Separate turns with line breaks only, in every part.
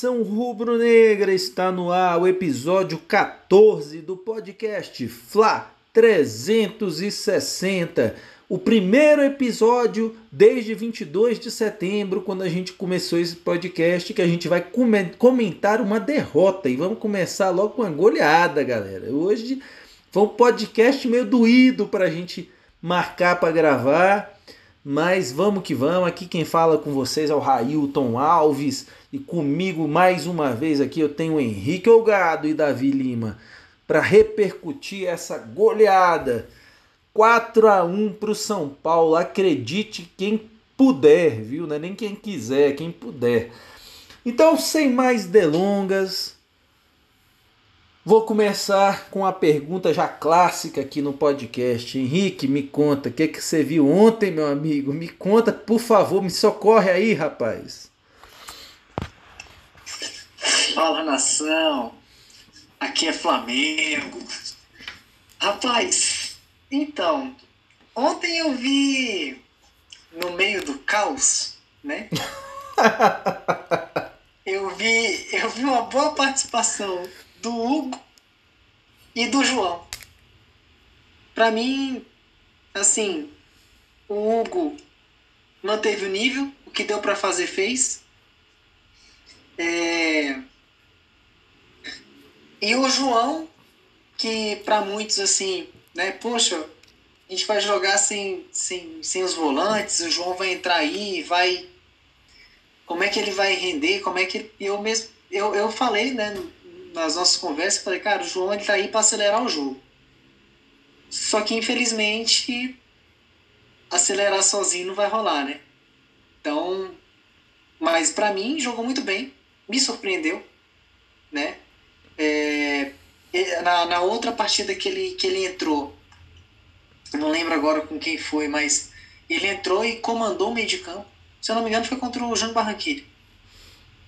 Nação rubro-negra! Está no ar o episódio 14 do podcast Fla 360. O primeiro episódio desde 22 de setembro, quando a gente começou esse podcast, que a gente vai comentar uma derrota. E vamos começar logo com uma goleada, galera. Hoje foi um podcast meio doído para a gente marcar para gravar. Mas vamos que vamos, aqui quem fala com vocês é o Railton Alves e comigo mais uma vez aqui eu tenho Henrique Olgado e Davi Lima para repercutir essa goleada 4 a 1 para o São Paulo. Acredite quem puder, viu? Não é nem quem quiser, quem puder. Então, sem mais delongas, Vou começar com a pergunta já clássica aqui no podcast. Henrique, me conta, o que, que você viu ontem, meu amigo? Me conta, por favor, me socorre aí, rapaz.
Fala, nação. Aqui é Flamengo. Rapaz, então, ontem eu vi no meio do caos, né? eu vi, eu vi uma boa participação do Hugo e do João. Para mim, assim, o Hugo manteve o nível, o que deu para fazer fez. É... E o João, que para muitos assim, né, poxa, a gente vai jogar sem, sem, sem os volantes, o João vai entrar aí, vai. Como é que ele vai render? Como é que. Eu mesmo. Eu, eu falei, né, nas nossas conversas, falei, cara, o João ele tá aí para acelerar o jogo. Só que infelizmente acelerar sozinho não vai rolar, né? Então, mas para mim jogou muito bem, me surpreendeu, né? É, na, na outra partida que ele, que ele entrou, não lembro agora com quem foi, mas ele entrou e comandou o meio de campo. Se eu não me engano, foi contra o Jânio Barranquilla.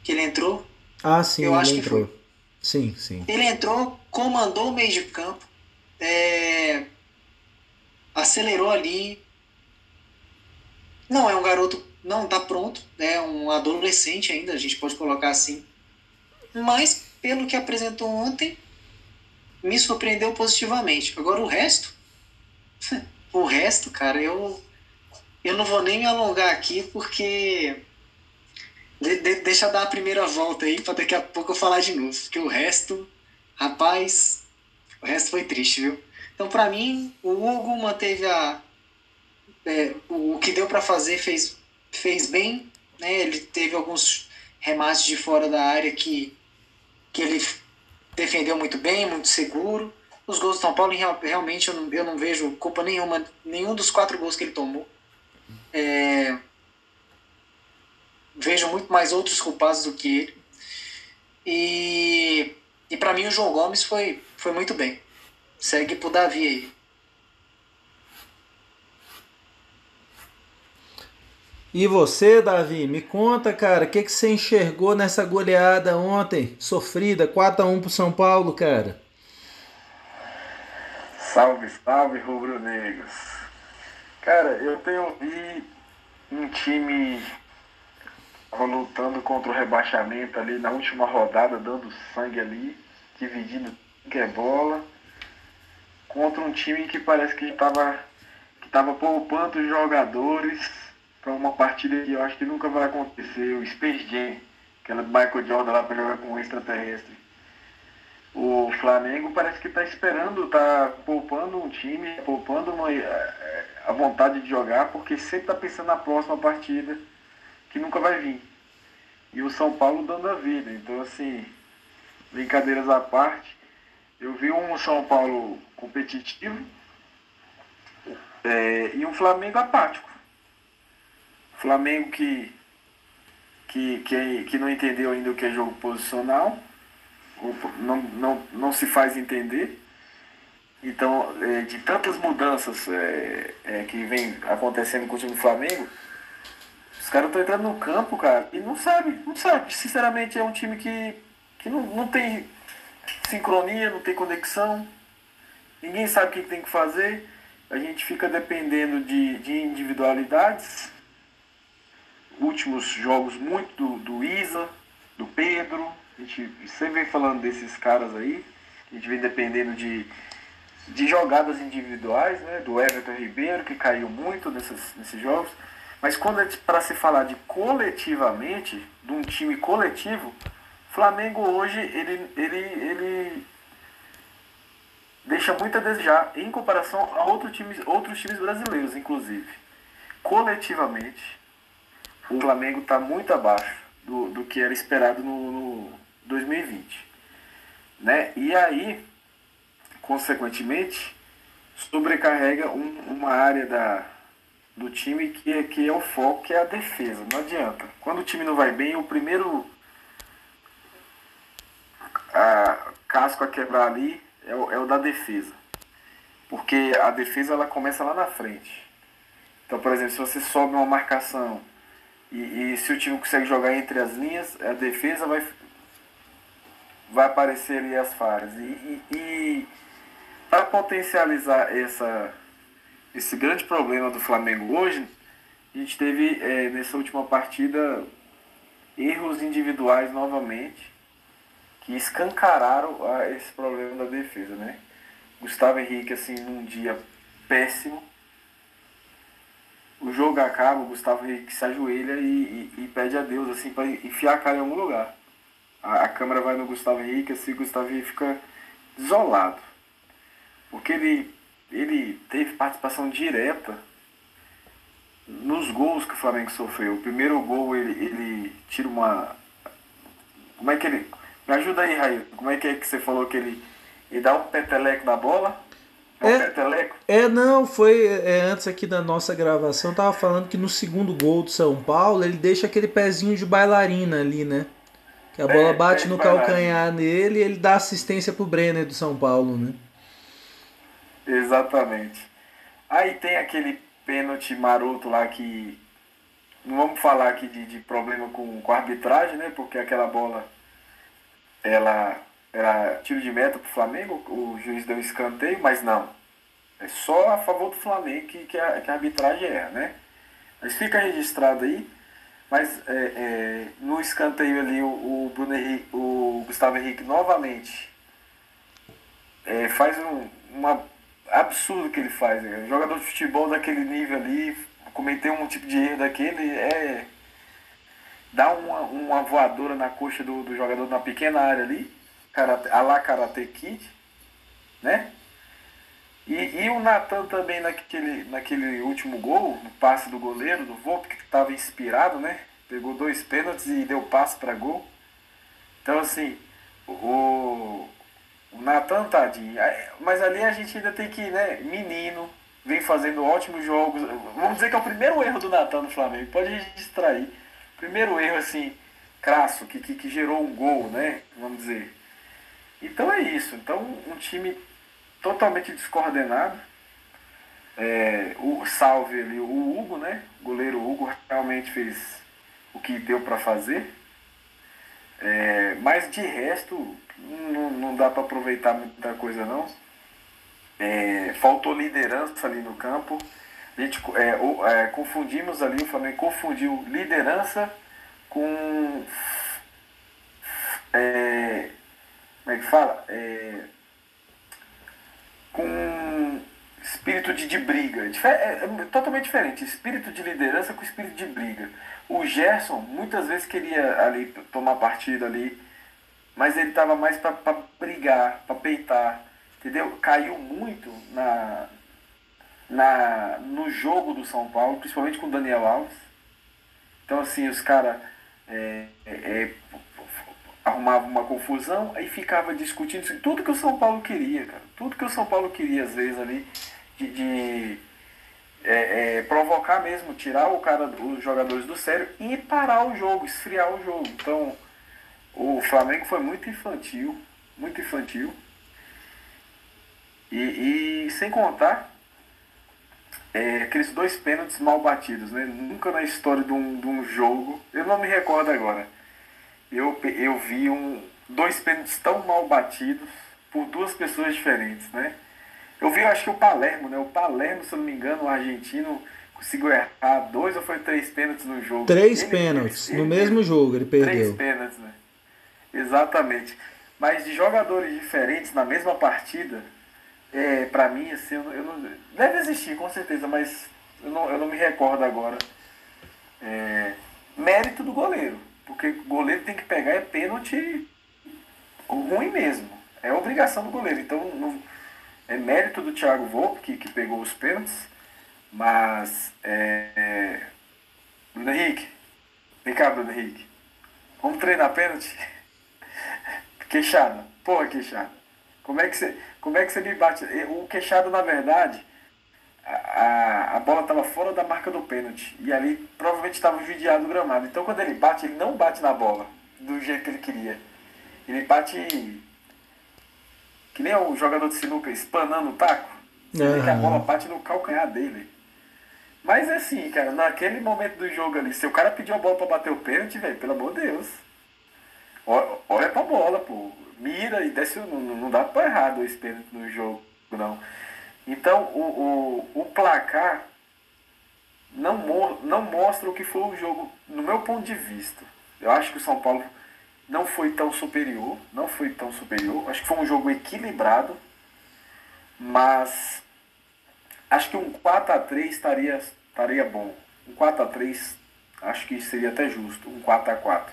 Que ele entrou.
Ah, sim, eu acho entrou. que foi. Sim, sim.
Ele entrou, comandou o meio de campo, é, acelerou ali. Não é um garoto, não está pronto, é um adolescente ainda, a gente pode colocar assim. Mas, pelo que apresentou ontem, me surpreendeu positivamente. Agora o resto, o resto, cara, eu, eu não vou nem me alongar aqui porque de, de, deixa eu dar a primeira volta aí para daqui a pouco eu falar de novo. Porque o resto, rapaz, o resto foi triste, viu? Então, para mim, o Hugo manteve a. É, o que deu para fazer fez, fez bem. Né? Ele teve alguns remates de fora da área que, que ele defendeu muito bem, muito seguro. Os gols do São Paulo, realmente, eu não, eu não vejo culpa nenhuma, nenhum dos quatro gols que ele tomou. É, vejo muito mais outros culpados do que ele. E, e para mim o João Gomes foi, foi muito bem. Segue pro Davi aí.
E você, Davi, me conta, cara, o que, que você enxergou nessa goleada ontem, sofrida, 4x1 pro São Paulo, cara?
Salve, salve, rubro-negros. Cara, eu tenho vi um time lutando contra o rebaixamento ali na última rodada, dando sangue ali, dividindo que é bola, contra um time que parece que estava que tava poupando os jogadores para uma partida que eu acho que nunca vai acontecer, o Space Jam, aquela do Michael Jordan lá para jogar com o extraterrestre. O Flamengo parece que está esperando, está poupando um time, poupando uma, é, a vontade de jogar, porque sempre está pensando na próxima partida que nunca vai vir. E o São Paulo dando a vida. Então, assim, brincadeiras à parte, eu vi um São Paulo competitivo é, e um Flamengo apático. Flamengo que, que, que, que não entendeu ainda o que é jogo posicional, não, não, não se faz entender. Então, é, de tantas mudanças é, é, que vem acontecendo com o time do Flamengo, os caras estão entrando no campo, cara, e não sabe, não sabe. Sinceramente, é um time que, que não, não tem sincronia, não tem conexão. Ninguém sabe o que tem que fazer. A gente fica dependendo de, de individualidades. Últimos jogos muito do, do Isa, do Pedro. A gente sempre vem falando desses caras aí. A gente vem dependendo de, de jogadas individuais, né? Do Everton Ribeiro, que caiu muito nesses, nesses jogos. Mas quando é para se falar de coletivamente, de um time coletivo, Flamengo hoje ele, ele, ele deixa muito a desejar em comparação a outros times, outros times brasileiros, inclusive. Coletivamente, o Flamengo está muito abaixo do, do que era esperado no, no 2020. Né? E aí, consequentemente, sobrecarrega um, uma área da, do time que é, que é o foco, que é a defesa. Não adianta. Quando o time não vai bem, o primeiro a, casco a quebrar ali é o, é o da defesa. Porque a defesa ela começa lá na frente. Então, por exemplo, se você sobe uma marcação e, e, se o time consegue jogar entre as linhas, a defesa vai, vai aparecer ali as falhas. E, e, e para potencializar essa, esse grande problema do Flamengo hoje, a gente teve é, nessa última partida erros individuais novamente que escancararam esse problema da defesa, né? Gustavo Henrique, assim, num dia péssimo, o jogo acaba, o Gustavo Henrique se ajoelha e, e, e pede a Deus, assim, para enfiar a cara em algum lugar. A, a câmera vai no Gustavo Henrique, assim, o Gustavo Henrique fica desolado. Porque ele, ele teve participação direta nos gols que o Flamengo sofreu. O primeiro gol, ele, ele tira uma... Como é que ele... Me ajuda aí, Raio. Como é que é que você falou que ele, ele dá um peteleco na bola?
É, é, não, foi é, antes aqui da nossa gravação, tava falando que no segundo gol do São Paulo, ele deixa aquele pezinho de bailarina ali, né? Que a bola é, bate no calcanhar nele e ele dá assistência pro Brenner do São Paulo, né?
Exatamente. Aí tem aquele pênalti maroto lá que. Não vamos falar aqui de, de problema com, com a arbitragem, né? Porque aquela bola ela era tiro de meta para o Flamengo, o juiz deu escanteio, mas não. É só a favor do Flamengo que, que, a, que a arbitragem é, né? Mas fica registrado aí. Mas é, é, no escanteio ali o, o, Bruno Henrique, o Gustavo Henrique novamente é, faz um uma absurdo que ele faz. Né? Jogador de futebol daquele nível ali, cometer um tipo de erro daquele é. dá uma, uma voadora na coxa do, do jogador na pequena área ali karate, a la Karate Kid, né? E, e o Natan também naquele, naquele último gol, no passe do goleiro, do Volpe, que estava inspirado, né? Pegou dois pênaltis e deu passe para gol. Então, assim, o, o Natan, tadinho. Mas ali a gente ainda tem que, né? Menino, vem fazendo ótimos jogos. Vamos dizer que é o primeiro erro do Natan no Flamengo. Pode registrar aí. Primeiro erro, assim, crasso, que, que, que gerou um gol, né? Vamos dizer. Então é isso. Então um time totalmente descoordenado. É, o salve ali, o Hugo, né? O goleiro Hugo realmente fez o que deu para fazer. É, mas de resto não, não dá para aproveitar muita coisa não. É, faltou liderança ali no campo. A gente é, é, confundimos ali, o Flamengo confundiu liderança com é, como é que fala? É, com espírito de, de briga. É, é, é, totalmente diferente. Espírito de liderança com espírito de briga. O Gerson muitas vezes queria ali tomar partido ali, mas ele estava mais para brigar, para peitar. Entendeu? Caiu muito na, na, no jogo do São Paulo, principalmente com o Daniel Alves. Então assim, os caras é, é, arrumava uma confusão, aí ficava discutindo tudo que o São Paulo queria, cara. Tudo que o São Paulo queria, às vezes, ali, de, de é, é, provocar mesmo, tirar o cara, os jogadores do sério e parar o jogo, esfriar o jogo. Então, o Flamengo foi muito infantil, muito infantil. E, e sem contar é, aqueles dois pênaltis mal batidos, né? Nunca na história de um, de um jogo, eu não me recordo agora eu, eu vi um, dois pênaltis tão mal batidos por duas pessoas diferentes, né? Eu vi, eu acho que o Palermo, né? O Palermo, se eu não me engano, o argentino conseguiu errar dois ou foi três pênaltis no jogo.
Três ele, pênaltis, ele, no ele, mesmo jogo ele perdeu.
Três pênaltis, né? Exatamente. Mas de jogadores diferentes na mesma partida, é, para mim, assim, eu, eu não, deve existir, com certeza, mas eu não, eu não me recordo agora. É, mérito do goleiro. Porque o goleiro tem que pegar é pênalti ruim mesmo. É obrigação do goleiro. Então, é mérito do Thiago Volpe, que, que pegou os pênaltis, mas é, é, Bruno Henrique, vem cá, Bruno Henrique. Vamos treinar pênalti? Queixada. Porra, queixada. Como é que você, como é que você me bate? O queixado, na verdade, a, a bola estava fora da marca do pênalti. E ali provavelmente estava vidiado o gramado. Então quando ele bate, ele não bate na bola do jeito que ele queria. Ele bate que nem o jogador de sinuca espanando o taco. Uhum. que a bola bate no calcanhar dele. Mas assim, cara, naquele momento do jogo ali, se o cara pediu a bola pra bater o pênalti, velho, pelo amor de Deus. Olha pra bola, pô. Mira e desce. Não, não dá pra errar dois pênaltis no jogo, não. Então, o, o, o placar não, mo não mostra o que foi o jogo, no meu ponto de vista. Eu acho que o São Paulo não foi tão superior, não foi tão superior. Acho que foi um jogo equilibrado, mas acho que um 4 a 3 estaria, estaria bom. Um 4 a 3 acho que seria até justo, um 4 a 4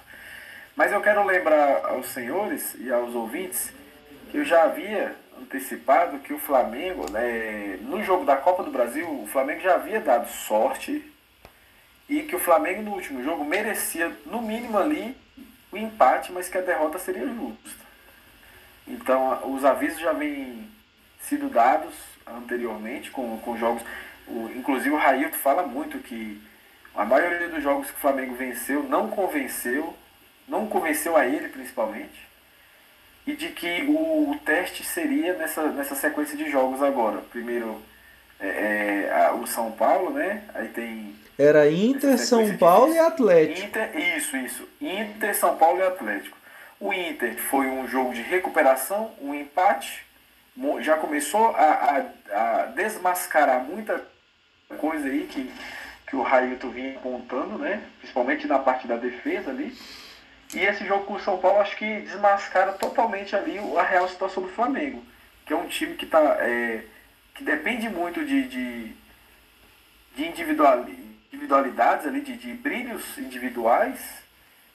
Mas eu quero lembrar aos senhores e aos ouvintes que eu já havia antecipado que o Flamengo, né, no jogo da Copa do Brasil, o Flamengo já havia dado sorte e que o Flamengo no último jogo merecia, no mínimo ali, o empate, mas que a derrota seria justa. Então, os avisos já vêm sido dados anteriormente com, com jogos. O, inclusive, o Railton fala muito que a maioria dos jogos que o Flamengo venceu não convenceu, não convenceu a ele principalmente, e de que o, o teste seria nessa, nessa sequência de jogos agora. Primeiro é, é, a, o São Paulo, né? Aí tem
era Inter, São Paulo e Atlético.
Inter, isso, isso. Inter, São Paulo e Atlético. O Inter foi um jogo de recuperação, um empate. Já começou a, a, a desmascarar muita coisa aí que, que o Railton vinha apontando, né? Principalmente na parte da defesa ali. E esse jogo com o São Paulo acho que desmascara totalmente ali a real situação do Flamengo. Que é um time que, tá, é, que depende muito de, de, de individualidades ali, de, de brilhos individuais,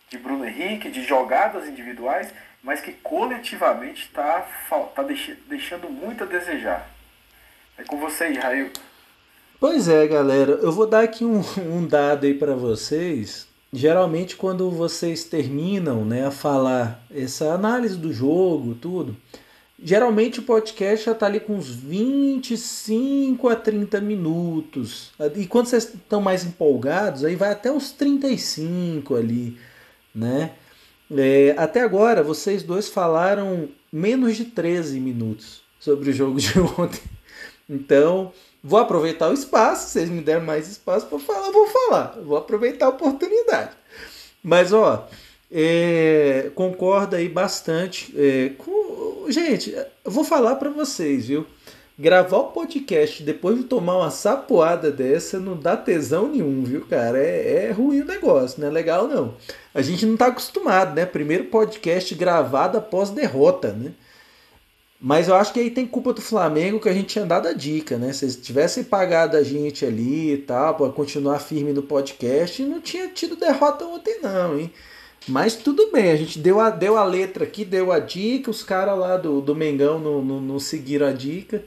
de Bruno Henrique, de jogadas individuais, mas que coletivamente está tá deixando muito a desejar. É com você aí, Rail.
Pois é, galera. Eu vou dar aqui um, um dado aí para vocês. Geralmente, quando vocês terminam né, a falar essa análise do jogo, tudo, Geralmente o podcast já está ali com uns 25 a 30 minutos. E quando vocês estão mais empolgados, aí vai até uns 35 ali, né? É, até agora, vocês dois falaram menos de 13 minutos sobre o jogo de ontem. Então, vou aproveitar o espaço. Vocês me deram mais espaço para falar, vou falar. Vou aproveitar a oportunidade. Mas, ó, é, aí bastante é, com. Gente, vou falar para vocês, viu? Gravar o podcast depois de tomar uma sapoada dessa não dá tesão nenhum, viu, cara? É, é ruim o negócio, não é legal não. A gente não tá acostumado, né? Primeiro podcast gravado após derrota, né? Mas eu acho que aí tem culpa do Flamengo que a gente tinha dado a dica, né? Se eles tivessem pagado a gente ali e tal, para continuar firme no podcast, não tinha tido derrota ontem, não, hein? Mas tudo bem, a gente deu a, deu a letra aqui, deu a dica, os caras lá do, do Mengão não, não, não seguiram a dica.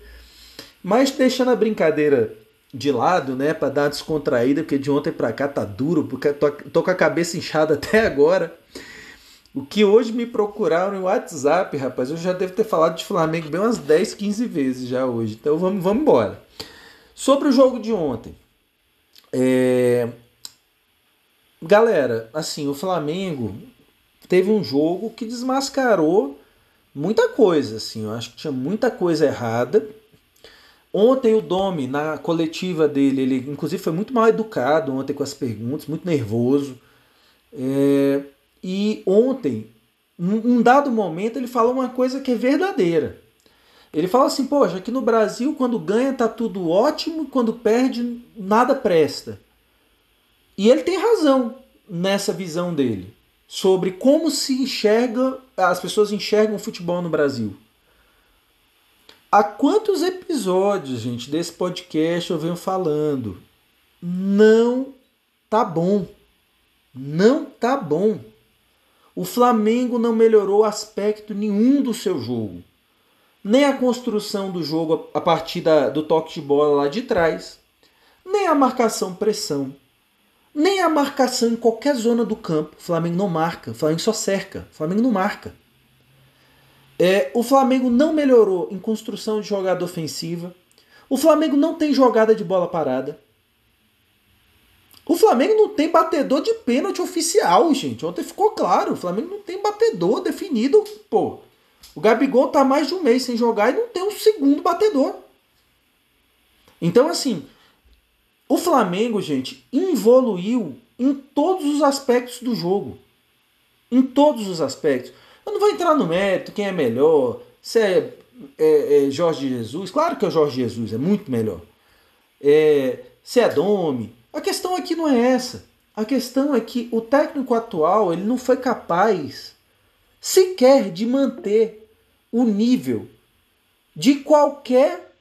Mas deixando a brincadeira de lado, né, para dar uma descontraída, porque de ontem para cá tá duro, porque tô, tô com a cabeça inchada até agora. O que hoje me procuraram no WhatsApp, rapaz, eu já devo ter falado de Flamengo bem umas 10, 15 vezes já hoje. Então vamos, vamos embora. Sobre o jogo de ontem. É, galera, assim, o Flamengo teve um jogo que desmascarou muita coisa, assim, eu acho que tinha muita coisa errada. Ontem o Domi, na coletiva dele, ele inclusive foi muito mal educado ontem com as perguntas, muito nervoso. É, e ontem, num dado momento, ele falou uma coisa que é verdadeira. Ele fala assim, poxa, aqui no Brasil, quando ganha tá tudo ótimo, quando perde, nada presta. E ele tem razão nessa visão dele. sobre como se enxerga, as pessoas enxergam o futebol no Brasil. Há quantos episódios, gente, desse podcast eu venho falando? Não tá bom. Não tá bom. O Flamengo não melhorou aspecto nenhum do seu jogo. Nem a construção do jogo a partir da, do toque de bola lá de trás, nem a marcação pressão, nem a marcação em qualquer zona do campo. O Flamengo não marca, o Flamengo só cerca, o Flamengo não marca. É, o Flamengo não melhorou em construção de jogada ofensiva. O Flamengo não tem jogada de bola parada. O Flamengo não tem batedor de pênalti oficial, gente. Ontem ficou claro. O Flamengo não tem batedor definido. Pô, o Gabigol tá mais de um mês sem jogar e não tem um segundo batedor. Então, assim, o Flamengo, gente, evoluiu em todos os aspectos do jogo. Em todos os aspectos. Eu não vou entrar no mérito, quem é melhor, se é, é, é Jorge Jesus. Claro que é o Jorge Jesus, é muito melhor. É, se é Domi. A questão aqui não é essa. A questão é que o técnico atual ele não foi capaz sequer de manter o nível de qualquer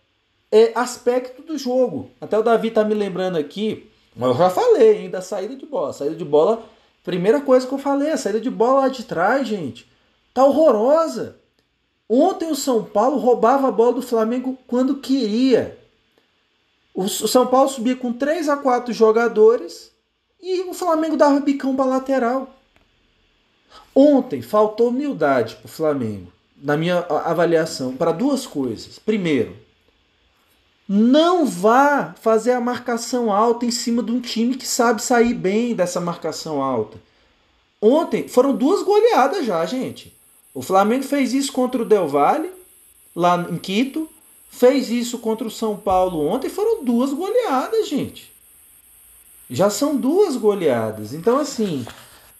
é, aspecto do jogo. Até o Davi tá me lembrando aqui, mas eu já falei da saída de bola. saída de bola, primeira coisa que eu falei, a saída de bola lá de trás, gente Tá horrorosa. Ontem o São Paulo roubava a bola do Flamengo quando queria. O São Paulo subia com 3 a 4 jogadores e o Flamengo dava bicão para lateral. Ontem faltou humildade para o Flamengo, na minha avaliação, para duas coisas. Primeiro, não vá fazer a marcação alta em cima de um time que sabe sair bem dessa marcação alta. Ontem foram duas goleadas já, gente. O Flamengo fez isso contra o Del Valle, lá em Quito. Fez isso contra o São Paulo ontem. Foram duas goleadas, gente. Já são duas goleadas. Então, assim,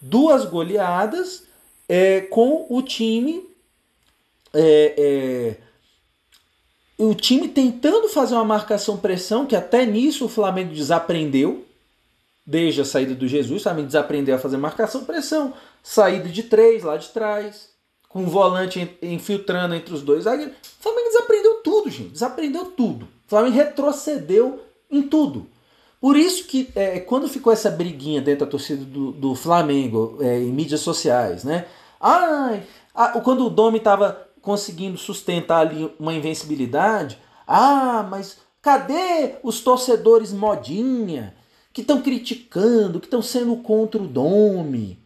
duas goleadas é, com o time. É, é, o time tentando fazer uma marcação pressão, que até nisso o Flamengo desaprendeu, desde a saída do Jesus, Flamengo desaprendeu a fazer marcação pressão, saída de três lá de trás, o volante infiltrando entre os dois zagueiros. O Flamengo desaprendeu tudo, gente. Desaprendeu tudo. O Flamengo retrocedeu em tudo. Por isso que é, quando ficou essa briguinha dentro da torcida do, do Flamengo é, em mídias sociais, né? Ai, a, quando o Domi estava conseguindo sustentar ali uma invencibilidade, ah, mas cadê os torcedores modinha que estão criticando, que estão sendo contra o Domi?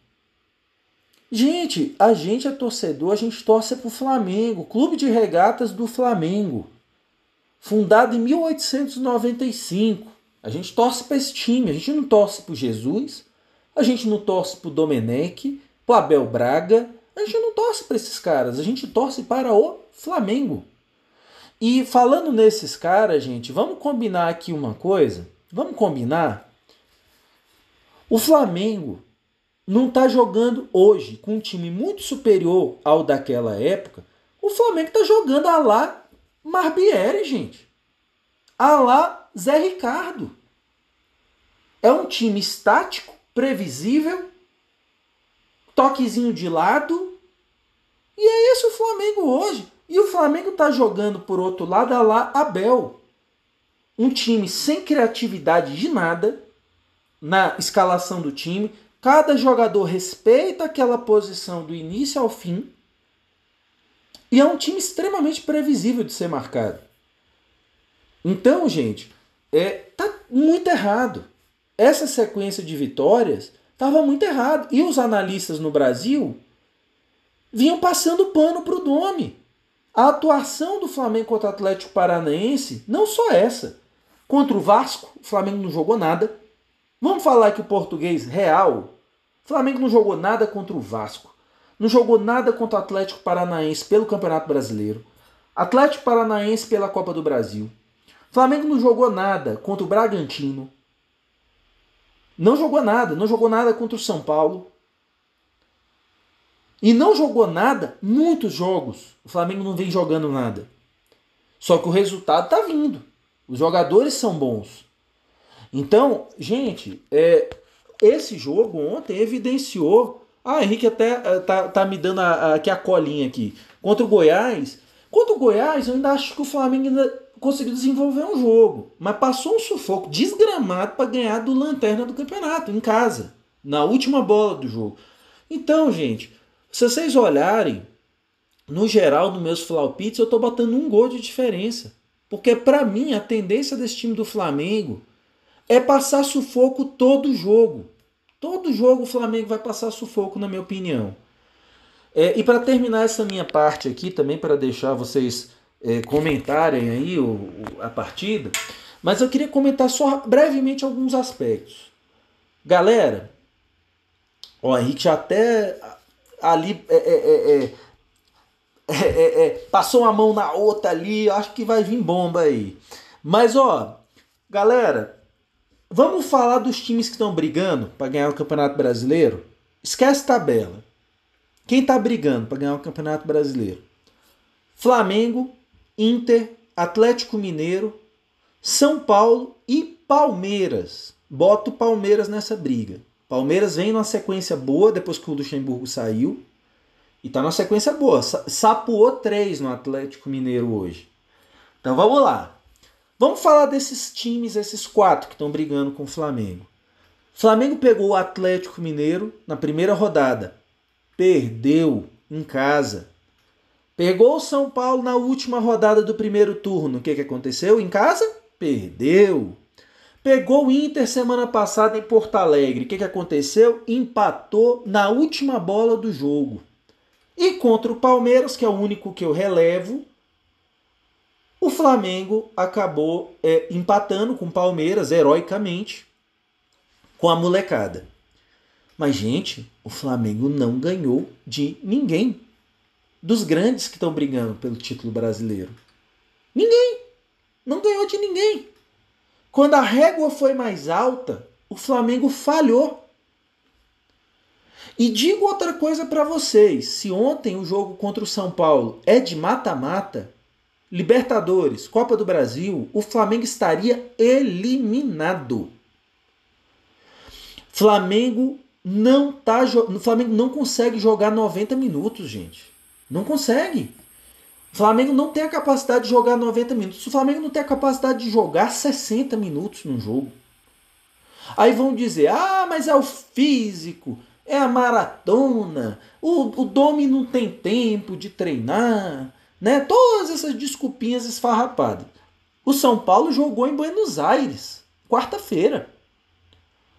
Gente, a gente é torcedor, a gente torce para o Flamengo, Clube de Regatas do Flamengo, fundado em 1895. A gente torce para esse time, a gente não torce para Jesus, a gente não torce para o Domenech, para Abel Braga, a gente não torce para esses caras, a gente torce para o Flamengo. E falando nesses caras, gente, vamos combinar aqui uma coisa? Vamos combinar? O Flamengo não está jogando hoje com um time muito superior ao daquela época. O Flamengo está jogando a lá Marbieri, gente. A lá Zé Ricardo. É um time estático, previsível, toquezinho de lado. E é esse o Flamengo hoje. E o Flamengo está jogando por outro lado a lá Abel. Um time sem criatividade de nada na escalação do time, Cada jogador respeita aquela posição do início ao fim. E é um time extremamente previsível de ser marcado. Então, gente, é, tá muito errado. Essa sequência de vitórias estava muito errado. E os analistas no Brasil vinham passando pano para o nome. A atuação do Flamengo contra o Atlético Paranaense, não só essa. Contra o Vasco, o Flamengo não jogou nada. Vamos falar que o português real, o Flamengo não jogou nada contra o Vasco. Não jogou nada contra o Atlético Paranaense pelo Campeonato Brasileiro. Atlético Paranaense pela Copa do Brasil. Flamengo não jogou nada contra o Bragantino. Não jogou nada, não jogou nada contra o São Paulo. E não jogou nada, muitos jogos. O Flamengo não vem jogando nada. Só que o resultado está vindo. Os jogadores são bons. Então, gente, é, esse jogo ontem evidenciou Ah, Henrique até uh, tá, tá me dando a, aqui a colinha aqui. Contra o Goiás. Contra o Goiás, eu ainda acho que o Flamengo ainda conseguiu desenvolver um jogo. Mas passou um sufoco desgramado para ganhar do Lanterna do campeonato, em casa. Na última bola do jogo. Então, gente, se vocês olharem, no geral, nos meus flaupites, eu tô botando um gol de diferença. Porque para mim, a tendência desse time do Flamengo é passar sufoco todo jogo. Todo jogo o Flamengo vai passar sufoco, na minha opinião. É, e para terminar essa minha parte aqui, também para deixar vocês é, comentarem aí o, o, a partida, mas eu queria comentar só brevemente alguns aspectos. Galera, o Henrique até ali é é, é, é, passou uma mão na outra ali, acho que vai vir bomba aí. Mas ó, galera, Vamos falar dos times que estão brigando para ganhar o Campeonato Brasileiro? Esquece tabela. Quem está brigando para ganhar o Campeonato Brasileiro? Flamengo, Inter, Atlético Mineiro, São Paulo e Palmeiras. Bota o Palmeiras nessa briga. Palmeiras vem numa sequência boa depois que o Luxemburgo saiu. E tá numa sequência boa. Sapuou três no Atlético Mineiro hoje. Então vamos lá. Vamos falar desses times, esses quatro que estão brigando com o Flamengo. Flamengo pegou o Atlético Mineiro na primeira rodada. Perdeu em casa. Pegou o São Paulo na última rodada do primeiro turno. O que, que aconteceu em casa? Perdeu. Pegou o Inter semana passada em Porto Alegre. O que, que aconteceu? Empatou na última bola do jogo. E contra o Palmeiras, que é o único que eu relevo, o Flamengo acabou é, empatando com o Palmeiras heroicamente com a molecada. Mas, gente, o Flamengo não ganhou de ninguém. Dos grandes que estão brigando pelo título brasileiro. Ninguém. Não ganhou de ninguém. Quando a régua foi mais alta, o Flamengo falhou. E digo outra coisa para vocês: se ontem o jogo contra o São Paulo é de mata-mata, Libertadores, Copa do Brasil, o Flamengo estaria eliminado. Flamengo não tá, o Flamengo não consegue jogar 90 minutos, gente. Não consegue. Flamengo não tem a capacidade de jogar 90 minutos. O Flamengo não tem a capacidade de jogar 60 minutos num jogo. Aí vão dizer: ah, mas é o físico, é a maratona, o, o Domi não tem tempo de treinar. Né? Todas essas desculpinhas esfarrapadas. O São Paulo jogou em Buenos Aires, quarta-feira.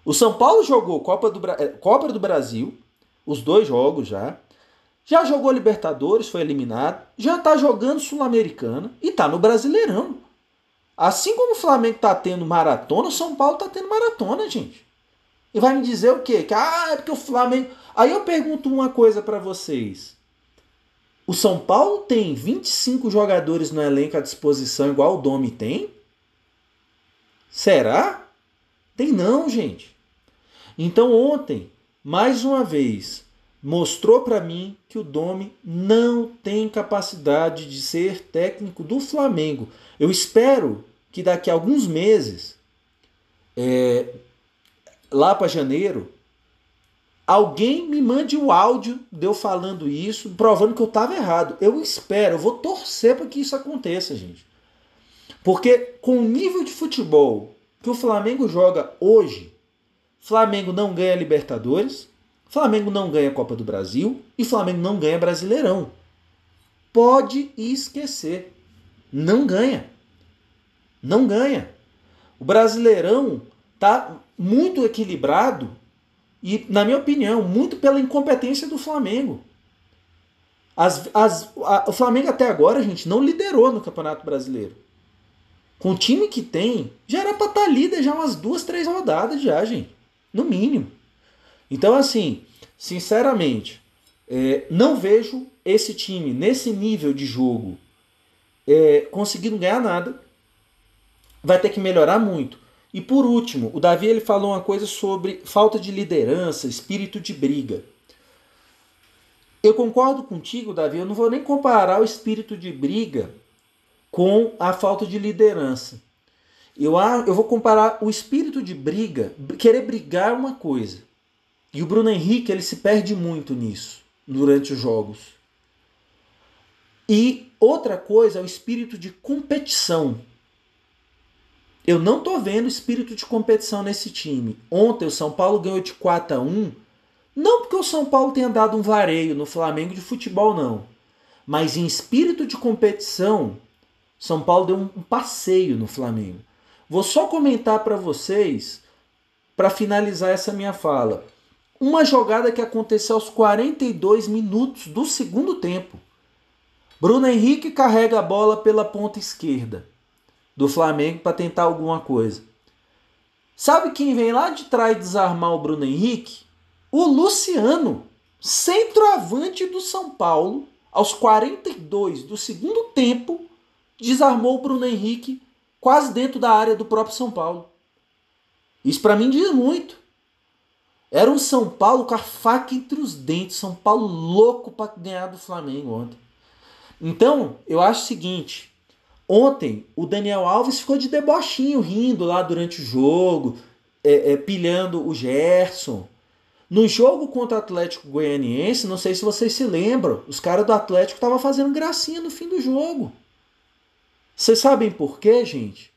O São Paulo jogou Copa do, eh, Copa do Brasil, os dois jogos já. Já jogou Libertadores, foi eliminado. Já está jogando Sul-Americana e está no Brasileirão. Assim como o Flamengo está tendo maratona, o São Paulo está tendo maratona, gente. E vai me dizer o quê? Que ah, é porque o Flamengo. Aí eu pergunto uma coisa para vocês. O São Paulo tem 25 jogadores no elenco à disposição, igual o Domi tem? Será? Tem não, gente. Então ontem, mais uma vez, mostrou para mim que o Domi não tem capacidade de ser técnico do Flamengo. Eu espero que daqui a alguns meses, é, lá para janeiro, alguém me mande o áudio de eu falando isso, provando que eu estava errado. Eu espero, eu vou torcer para que isso aconteça, gente. Porque com o nível de futebol que o Flamengo joga hoje, Flamengo não ganha Libertadores, Flamengo não ganha Copa do Brasil e Flamengo não ganha Brasileirão. Pode esquecer. Não ganha. Não ganha. O Brasileirão tá muito equilibrado e, na minha opinião, muito pela incompetência do Flamengo. As, as, a, o Flamengo até agora, gente, não liderou no Campeonato Brasileiro. Com o time que tem, já era para estar tá líder já umas duas, três rodadas já, gente. No mínimo. Então, assim, sinceramente, é, não vejo esse time nesse nível de jogo é, conseguindo ganhar nada. Vai ter que melhorar muito. E por último, o Davi ele falou uma coisa sobre falta de liderança, espírito de briga. Eu concordo contigo, Davi, eu não vou nem comparar o espírito de briga com a falta de liderança. Eu, eu vou comparar o espírito de briga, querer brigar é uma coisa. E o Bruno Henrique ele se perde muito nisso durante os jogos. E outra coisa é o espírito de competição. Eu não tô vendo espírito de competição nesse time. Ontem o São Paulo ganhou de 4 a 1, não porque o São Paulo tenha dado um vareio no Flamengo de futebol não, mas em espírito de competição, São Paulo deu um passeio no Flamengo. Vou só comentar para vocês para finalizar essa minha fala. Uma jogada que aconteceu aos 42 minutos do segundo tempo. Bruno Henrique carrega a bola pela ponta esquerda do Flamengo para tentar alguma coisa. Sabe quem vem lá de trás desarmar o Bruno Henrique? O Luciano, centroavante do São Paulo, aos 42 do segundo tempo, desarmou o Bruno Henrique quase dentro da área do próprio São Paulo. Isso para mim diz muito. Era um São Paulo com a faca entre os dentes, São Paulo louco para ganhar do Flamengo ontem. Então, eu acho o seguinte: ontem o Daniel Alves ficou de debochinho, rindo lá durante o jogo, é, é, pilhando o Gerson. No jogo contra o Atlético Goianiense, não sei se vocês se lembram, os caras do Atlético estavam fazendo gracinha no fim do jogo. Vocês sabem por quê, gente?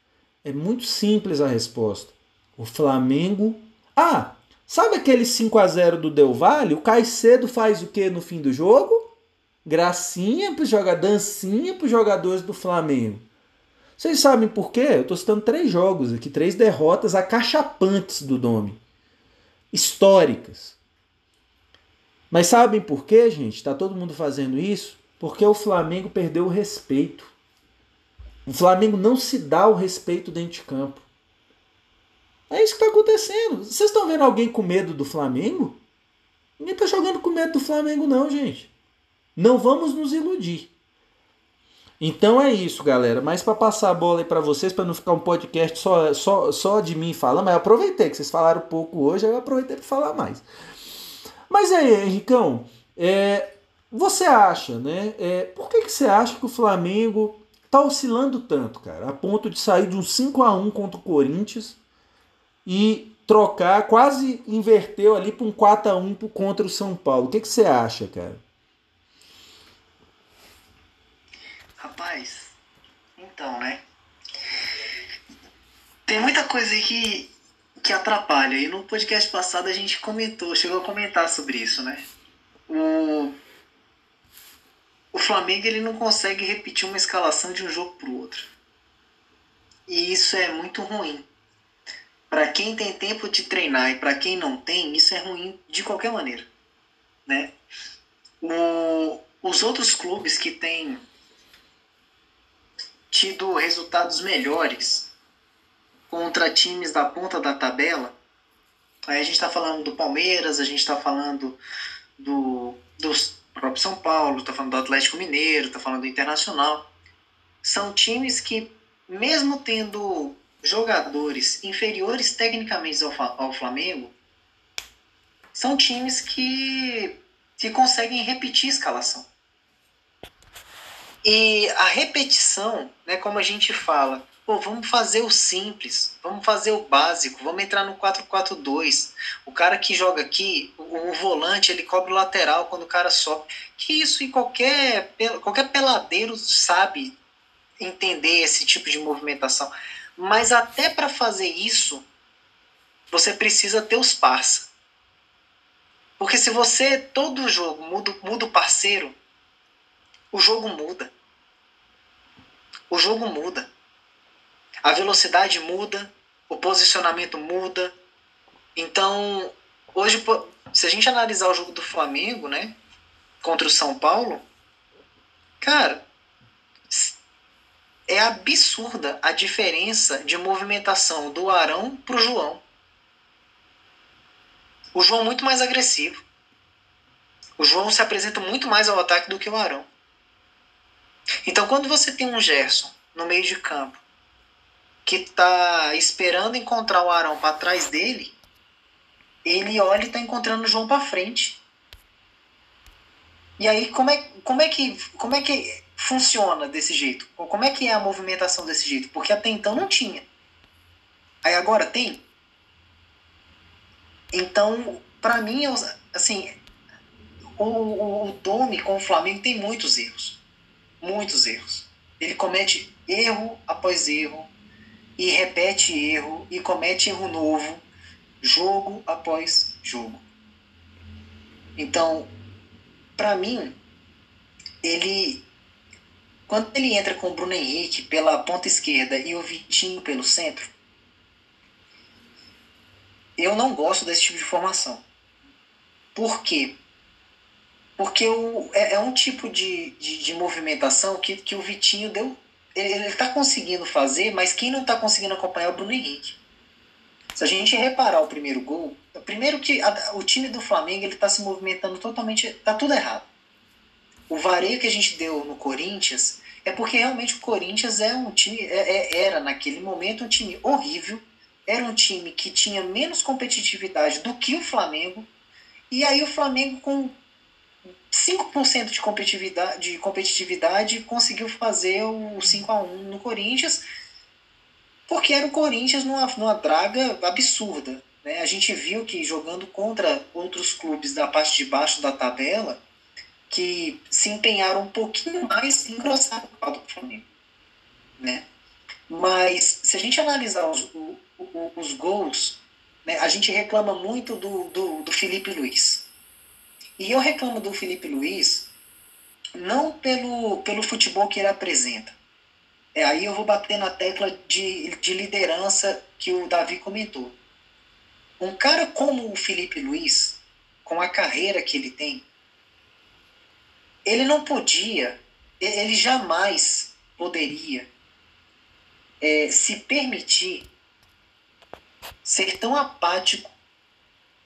É muito simples a resposta. O Flamengo. Ah, Sabe aquele 5 a 0 do Del Valle? O Caicedo faz o que no fim do jogo? Gracinha para jogar dancinha para os jogadores do Flamengo. Vocês sabem por quê? Eu estou citando três jogos aqui, três derrotas acachapantes do Domi. Históricas. Mas sabem por quê, gente? Está todo mundo fazendo isso? Porque o Flamengo perdeu o respeito. O Flamengo não se dá o respeito dentro de campo. É isso que está acontecendo. Vocês estão vendo alguém com medo do Flamengo? Ninguém está jogando com medo do Flamengo, não, gente. Não vamos nos iludir. Então é isso, galera. Mas para passar a bola aí para vocês, para não ficar um podcast só, só, só de mim falando, mas eu aproveitei que vocês falaram pouco hoje, eu aproveitei para falar mais. Mas aí, Henricão, é, você acha, né? É, por que, que você acha que o Flamengo tá oscilando tanto, cara? A ponto de sair de um 5 a 1 contra o Corinthians e trocar, quase inverteu ali para um 4 a 1 contra o São Paulo. O que, que você acha, cara?
Rapaz, então, né? Tem muita coisa aí que, que atrapalha. E no podcast passado a gente comentou, chegou a comentar sobre isso, né? O, o Flamengo ele não consegue repetir uma escalação de um jogo para o outro. E isso é muito ruim para quem tem tempo de treinar e para quem não tem, isso é ruim de qualquer maneira, né? O, os outros clubes que têm tido resultados melhores contra times da ponta da tabela, aí a gente está falando do Palmeiras, a gente está falando do, do próprio São Paulo, está falando do Atlético Mineiro, está falando do Internacional, são times que mesmo tendo jogadores inferiores tecnicamente ao, ao Flamengo são times que, que conseguem repetir a escalação. E a repetição, né, como a gente fala, pô, vamos fazer o simples, vamos fazer o básico, vamos entrar no 4-4-2. O cara que joga aqui, o, o, volante, ele cobre o lateral quando o cara sobe. Que isso em qualquer, qualquer peladeiro sabe entender esse tipo de movimentação. Mas até para fazer isso, você precisa ter os parça. Porque se você todo jogo muda, muda o parceiro, o jogo muda. O jogo muda. A velocidade muda, o posicionamento muda. Então, hoje, se a gente analisar o jogo do Flamengo, né, contra o São Paulo, cara, é absurda a diferença de movimentação do Arão para o João. O João é muito mais agressivo. O João se apresenta muito mais ao ataque do que o Arão. Então, quando você tem um Gerson no meio de campo que está esperando encontrar o Arão para trás dele, ele olha e está encontrando o João para frente. E aí, como é, como é que. Como é que funciona desse jeito? Como é que é a movimentação desse jeito? Porque até então não tinha. Aí agora tem. Então, para mim, assim, o, o, o Domi com o Flamengo tem muitos erros. Muitos erros. Ele comete erro após erro, e repete erro, e comete erro novo, jogo após jogo. Então, para mim, ele quando ele entra com o Bruno Henrique pela ponta esquerda e o Vitinho pelo centro, eu não gosto desse tipo de formação. Por quê? Porque o, é, é um tipo de, de, de, movimentação que, que o Vitinho deu. Ele está conseguindo fazer, mas quem não está conseguindo acompanhar é o Bruno Henrique. Se a gente reparar o primeiro gol, primeiro que a, o time do Flamengo ele está se movimentando totalmente. Está tudo errado. O vareio que a gente deu no Corinthians é porque realmente o Corinthians é um time, é, é, era naquele momento um time horrível, era um time que tinha menos competitividade do que o Flamengo, e aí o Flamengo com 5% de competitividade, de competitividade conseguiu fazer o 5 a 1 no Corinthians, porque era o Corinthians numa, numa draga absurda. Né? A gente viu que jogando contra outros clubes da parte de baixo da tabela, que se empenharam um pouquinho mais em engrossar o do Flamengo. Né? Mas se a gente analisar os, os, os gols, né, a gente reclama muito do, do, do Felipe Luiz. E eu reclamo do Felipe Luiz não pelo, pelo futebol que ele apresenta. É, aí eu vou bater na tecla de, de liderança que o Davi comentou. Um cara como o Felipe Luiz, com a carreira que ele tem, ele não podia, ele jamais poderia é, se permitir ser tão apático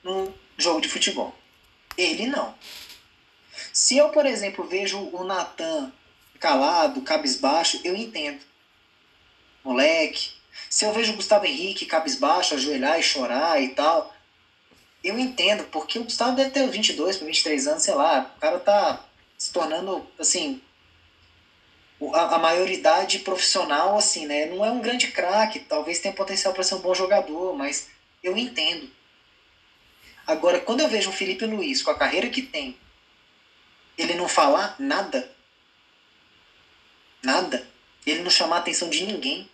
num jogo de futebol. Ele não. Se eu, por exemplo, vejo o Natan calado, cabisbaixo, eu entendo. Moleque. Se eu vejo o Gustavo Henrique cabisbaixo, ajoelhar e chorar e tal, eu entendo, porque o Gustavo deve ter 22 para 23 anos, sei lá. O cara tá se tornando, assim, a, a maioridade profissional, assim, né? Não é um grande craque, talvez tenha potencial para ser um bom jogador, mas eu entendo. Agora, quando eu vejo o Felipe Luiz com a carreira que tem, ele não falar nada, nada, ele não chamar a atenção de ninguém,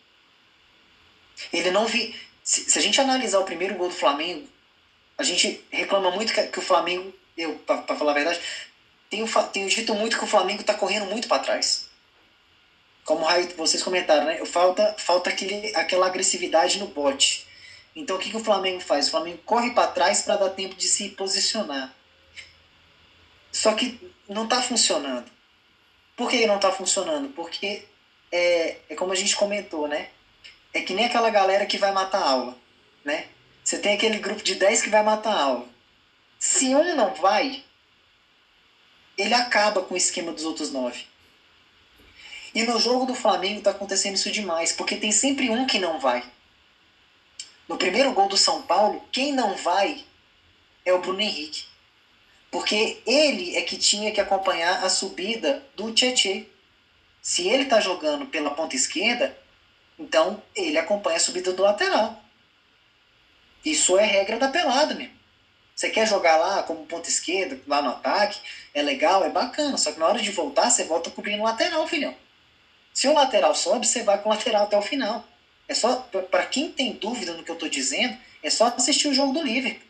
ele não vi. Se, se, a gente analisar o primeiro gol do Flamengo, a gente reclama muito que, que o Flamengo, eu, para falar a verdade, tenho, tenho dito muito que o Flamengo está correndo muito para trás. Como vocês comentaram, né? Falta, falta aquele, aquela agressividade no bote. Então o que, que o Flamengo faz? O Flamengo corre para trás para dar tempo de se posicionar. Só que não está funcionando. Por que não está funcionando? Porque é, é como a gente comentou, né? É que nem aquela galera que vai matar a aula, né? Você tem aquele grupo de 10 que vai matar a aula. Se um não vai, ele acaba com o esquema dos outros nove. E no jogo do Flamengo está acontecendo isso demais, porque tem sempre um que não vai. No primeiro gol do São Paulo, quem não vai é o Bruno Henrique. Porque ele é que tinha que acompanhar a subida do Tietê. Se ele está jogando pela ponta esquerda, então ele acompanha a subida do lateral. Isso é regra da pelada mesmo. Você quer jogar lá como ponta esquerda, lá no ataque, é legal, é bacana. Só que na hora de voltar, você volta cobrindo o lateral, filhão. Se o lateral sobe, você vai com o lateral até o final. É só para quem tem dúvida no que eu estou dizendo, é só assistir o jogo do Liverpool.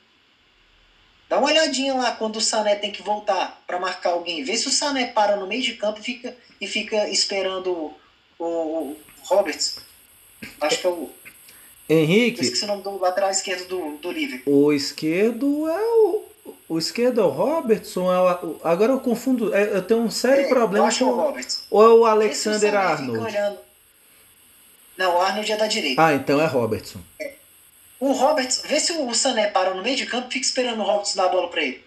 Dá uma olhadinha lá quando o Sané tem que voltar para marcar alguém. Vê se o Sané para no meio de campo e fica, e fica esperando o, o Roberts. Acho que é o
Henrique. Eu
esqueci o nome do lateral esquerdo do, do Liverpool.
O esquerdo é o. O esquerdo é o Robertson? É o, agora eu confundo. É, eu tenho um sério é, problema
com. É o Robertson.
Ou é o Alexander Arnold?
Não, o Arnold é da direita.
Ah, então é Robertson.
É. O Roberts, vê se o Sané para no meio de campo e fica esperando o Roberts dar a bola para ele.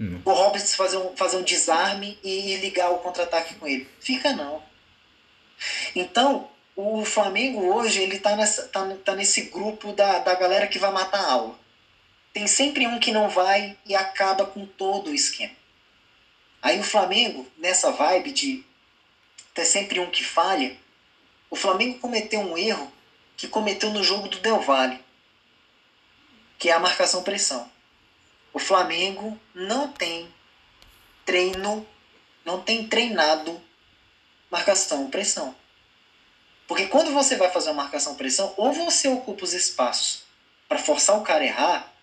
Hum. O Roberts fazer um, fazer um desarme e ligar o contra-ataque com ele. Fica não. Então, o Flamengo hoje ele tá, nessa, tá, tá nesse grupo da, da galera que vai matar a aula. Tem sempre um que não vai e acaba com todo o esquema. Aí o Flamengo, nessa vibe de ter sempre um que falha, o Flamengo cometeu um erro que cometeu no jogo do Del Valle, que é a marcação pressão. o Flamengo não tem treino, não tem treinado marcação pressão. Porque quando você vai fazer uma marcação pressão, ou você ocupa os espaços para forçar o cara a errar,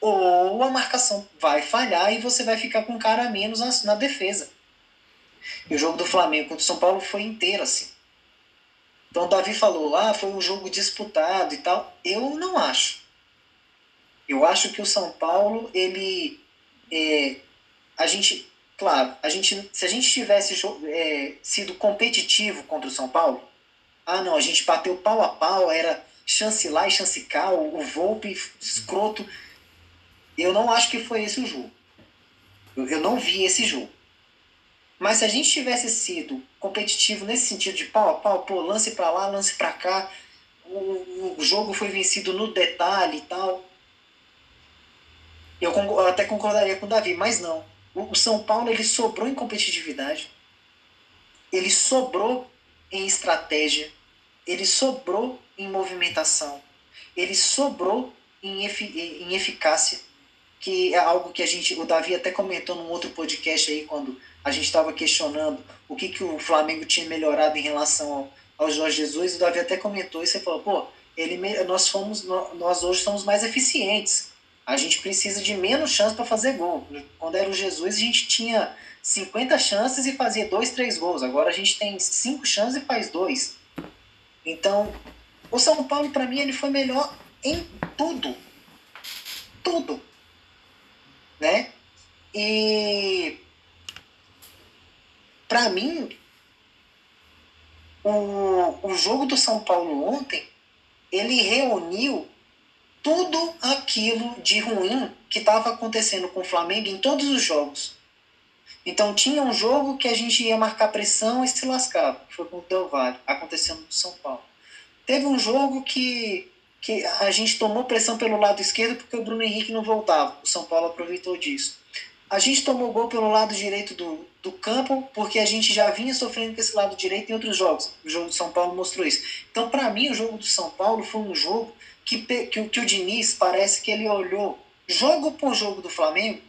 ou a marcação vai falhar e você vai ficar com um cara a menos na, na defesa. E o jogo do Flamengo contra o São Paulo foi inteiro assim. Então o Davi falou, ah, foi um jogo disputado e tal. Eu não acho. Eu acho que o São Paulo, ele. É, a gente. Claro, a gente, se a gente tivesse é, sido competitivo contra o São Paulo, ah não, a gente bateu pau a pau, era chance lá e chance cá, o, o Volpe escroto. Eu não acho que foi esse o jogo. Eu, eu não vi esse jogo. Mas se a gente tivesse sido competitivo nesse sentido de pau a pau, pô, lance para lá, lance para cá, o, o jogo foi vencido no detalhe e tal, eu, eu até concordaria com o Davi, mas não. O, o São Paulo ele sobrou em competitividade, ele sobrou em estratégia, ele sobrou em movimentação, ele sobrou em, efi em eficácia, que é algo que a gente, o Davi até comentou num outro podcast aí, quando a gente estava questionando o que, que o Flamengo tinha melhorado em relação ao, ao Jorge Jesus, o Davi até comentou isso e falou, pô, ele, nós, fomos, nós hoje somos mais eficientes a gente precisa de menos chance para fazer gol. Quando era o Jesus, a gente tinha 50 chances e fazia dois, três gols. Agora a gente tem cinco chances e faz dois. Então, o São Paulo, para mim, ele foi melhor em tudo. Tudo. Né? E para mim, o, o jogo do São Paulo ontem, ele reuniu tudo aquilo de ruim que estava acontecendo com o Flamengo em todos os jogos. Então tinha um jogo que a gente ia marcar pressão e se lascava, que foi com o Del Valle, acontecendo no São Paulo. Teve um jogo que, que a gente tomou pressão pelo lado esquerdo porque o Bruno Henrique não voltava. O São Paulo aproveitou disso. A gente tomou gol pelo lado direito do, do campo porque a gente já vinha sofrendo com esse lado direito em outros jogos. O jogo do São Paulo mostrou isso. Então, para mim, o jogo do São Paulo foi um jogo que, que, que o Diniz parece que ele olhou jogo por jogo do Flamengo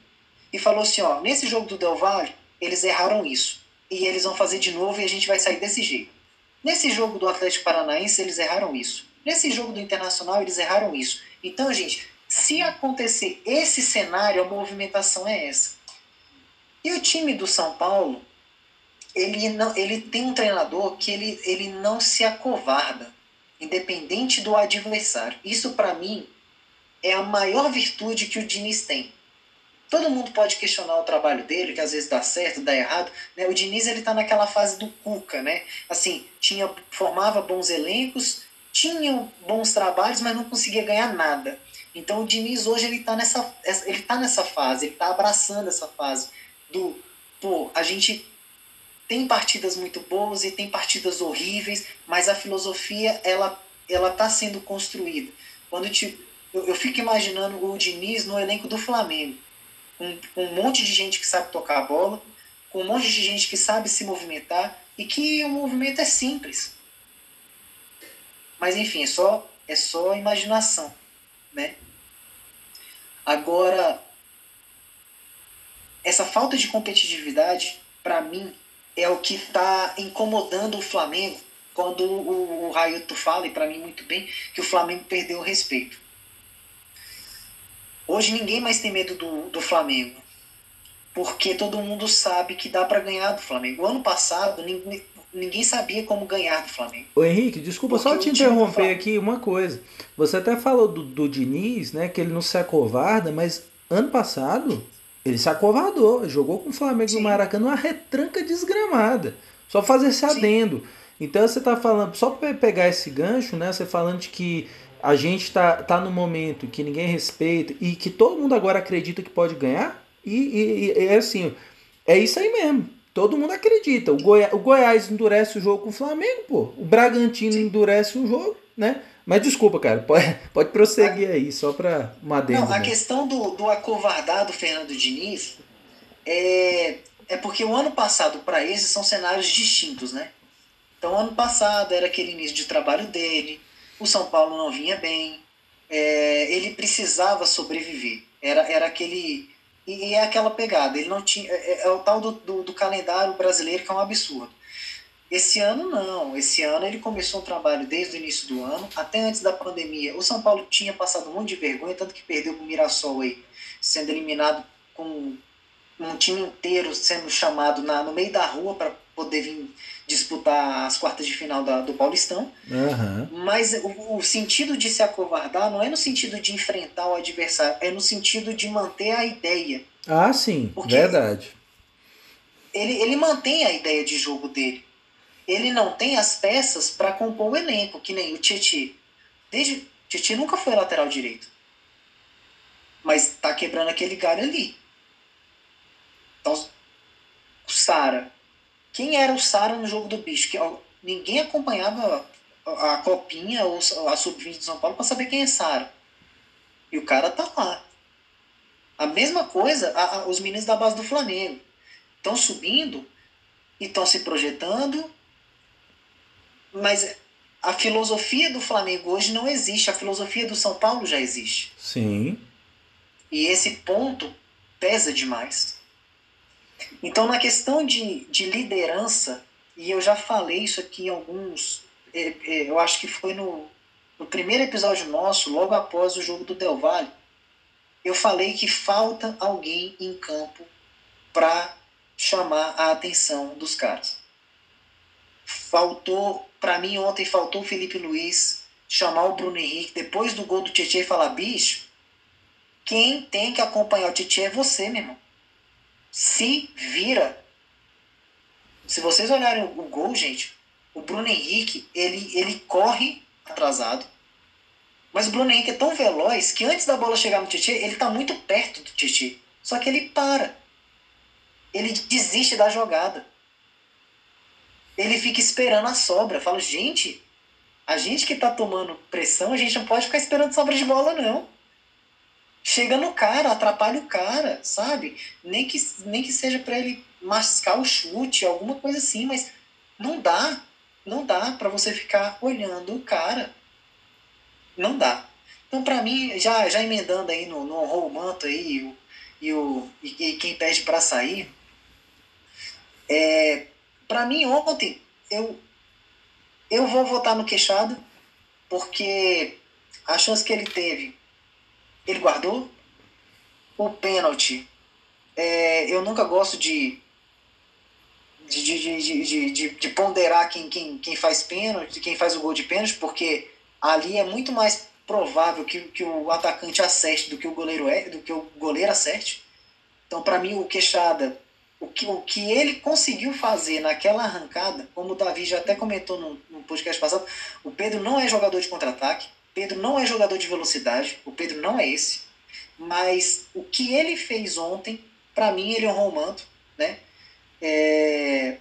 e falou assim, ó, nesse jogo do Del Valle, eles erraram isso. E eles vão fazer de novo e a gente vai sair desse jeito. Nesse jogo do Atlético Paranaense, eles erraram isso. Nesse jogo do Internacional, eles erraram isso. Então, gente, se acontecer esse cenário, a movimentação é essa. E o time do São Paulo, ele, não, ele tem um treinador que ele, ele não se acovarda independente do adversário. Isso, para mim, é a maior virtude que o Diniz tem. Todo mundo pode questionar o trabalho dele, que às vezes dá certo, dá errado. Né? O Diniz ele tá naquela fase do Cuca, né? Assim, tinha, formava bons elencos, tinha bons trabalhos, mas não conseguia ganhar nada. Então o Diniz hoje ele tá nessa, ele tá nessa fase, ele tá abraçando essa fase do, pô, a gente tem partidas muito boas e tem partidas horríveis, mas a filosofia ela ela está sendo construída. Quando te, eu, eu, fico imaginando o Diniz no elenco do Flamengo, com um monte de gente que sabe tocar a bola, com um monte de gente que sabe se movimentar e que o movimento é simples. Mas enfim, é só é só imaginação, né? Agora essa falta de competitividade para mim é o que está incomodando o Flamengo quando o, o Railton fala, e para mim muito bem, que o Flamengo perdeu o respeito. Hoje ninguém mais tem medo do, do Flamengo, porque todo mundo sabe que dá para ganhar do Flamengo. O ano passado ninguém, ninguém sabia como ganhar do Flamengo.
Ô Henrique, desculpa porque só te interromper aqui uma coisa. Você até falou do, do Diniz, né, que ele não se acovarda, mas ano passado ele se acovardou, jogou com o Flamengo Sim. no Maracanã uma retranca desgramada. Só fazer esse adendo. Então você está falando, só para pegar esse gancho, né? Você falando de que a gente está tá no momento que ninguém respeita e que todo mundo agora acredita que pode ganhar. E, e, e é assim, é isso aí mesmo. Todo mundo acredita. O, Goi o Goiás endurece o jogo com o Flamengo, pô. O Bragantino Sim. endurece o jogo, né? Mas desculpa, cara, pode, pode prosseguir aí, só para uma adendo.
Não, a questão do, do acovardado Fernando Diniz é, é porque o ano passado para esses são cenários distintos, né? Então, ano passado era aquele início de trabalho dele, o São Paulo não vinha bem, é, ele precisava sobreviver. Era, era aquele. E, é aquela pegada. Ele não tinha. É, é, é o tal do, do, do, calendário brasileiro que é um absurdo. Esse ano não. Esse ano ele começou um trabalho desde o início do ano, até antes da pandemia. O São Paulo tinha passado um monte de vergonha, tanto que perdeu o Mirassol aí, sendo eliminado com um time inteiro sendo chamado na, no meio da rua para poder vir disputar as quartas de final da, do Paulistão.
Uhum.
Mas o, o, sentido de se acovardar não é no sentido de enfrentar o adversário, é no sentido de manter a ideia.
Ah, sim, Porque verdade.
Ele, ele mantém a ideia de jogo dele. Ele não tem as peças para compor o elenco, que nem o Tietchan. Desde Tietchan nunca foi lateral direito. Mas tá quebrando aquele galho ali. Então, o Sara quem era o Sara no jogo do bicho? Que, ninguém acompanhava a, a Copinha ou a Sub-20 de São Paulo para saber quem é Sara. E o cara tá lá. A mesma coisa, a, a, os meninos da base do Flamengo. Estão subindo e estão se projetando, mas a filosofia do Flamengo hoje não existe. A filosofia do São Paulo já existe.
Sim.
E esse ponto pesa demais. Então, na questão de, de liderança, e eu já falei isso aqui em alguns. É, é, eu acho que foi no, no primeiro episódio nosso, logo após o jogo do Del Valle, eu falei que falta alguém em campo para chamar a atenção dos caras. Faltou, para mim ontem faltou o Felipe Luiz chamar o Bruno Henrique depois do gol do Tietchan e falar: bicho, quem tem que acompanhar o Tietchan é você, meu irmão se vira. Se vocês olharem o gol, gente, o Bruno Henrique, ele, ele corre atrasado. Mas o Bruno Henrique é tão veloz que antes da bola chegar no Titi, ele está muito perto do Titi. Só que ele para. Ele desiste da jogada. Ele fica esperando a sobra. Fala, gente, a gente que está tomando pressão, a gente não pode ficar esperando sobra de bola, não chega no cara, atrapalha o cara, sabe? Nem que, nem que seja para ele mascar o chute, alguma coisa assim, mas não dá. Não dá para você ficar olhando o cara. Não dá. Então, para mim, já, já emendando aí no, no honrou o manto aí e, o, e, o, e quem pede para sair, é, para mim, ontem, eu, eu vou votar no queixado, porque a chance que ele teve ele guardou. O pênalti, é, eu nunca gosto de de, de, de, de, de ponderar quem, quem, quem faz pênalti, quem faz o gol de pênalti, porque ali é muito mais provável que, que o atacante acerte do que o goleiro é, do que o goleiro acerte. Então, para mim, o Queixada, o que, o que ele conseguiu fazer naquela arrancada, como o Davi já até comentou no, no podcast passado, o Pedro não é jogador de contra-ataque. Pedro não é jogador de velocidade, o Pedro não é esse, mas o que ele fez ontem, para mim, ele honrou o manto, né? É,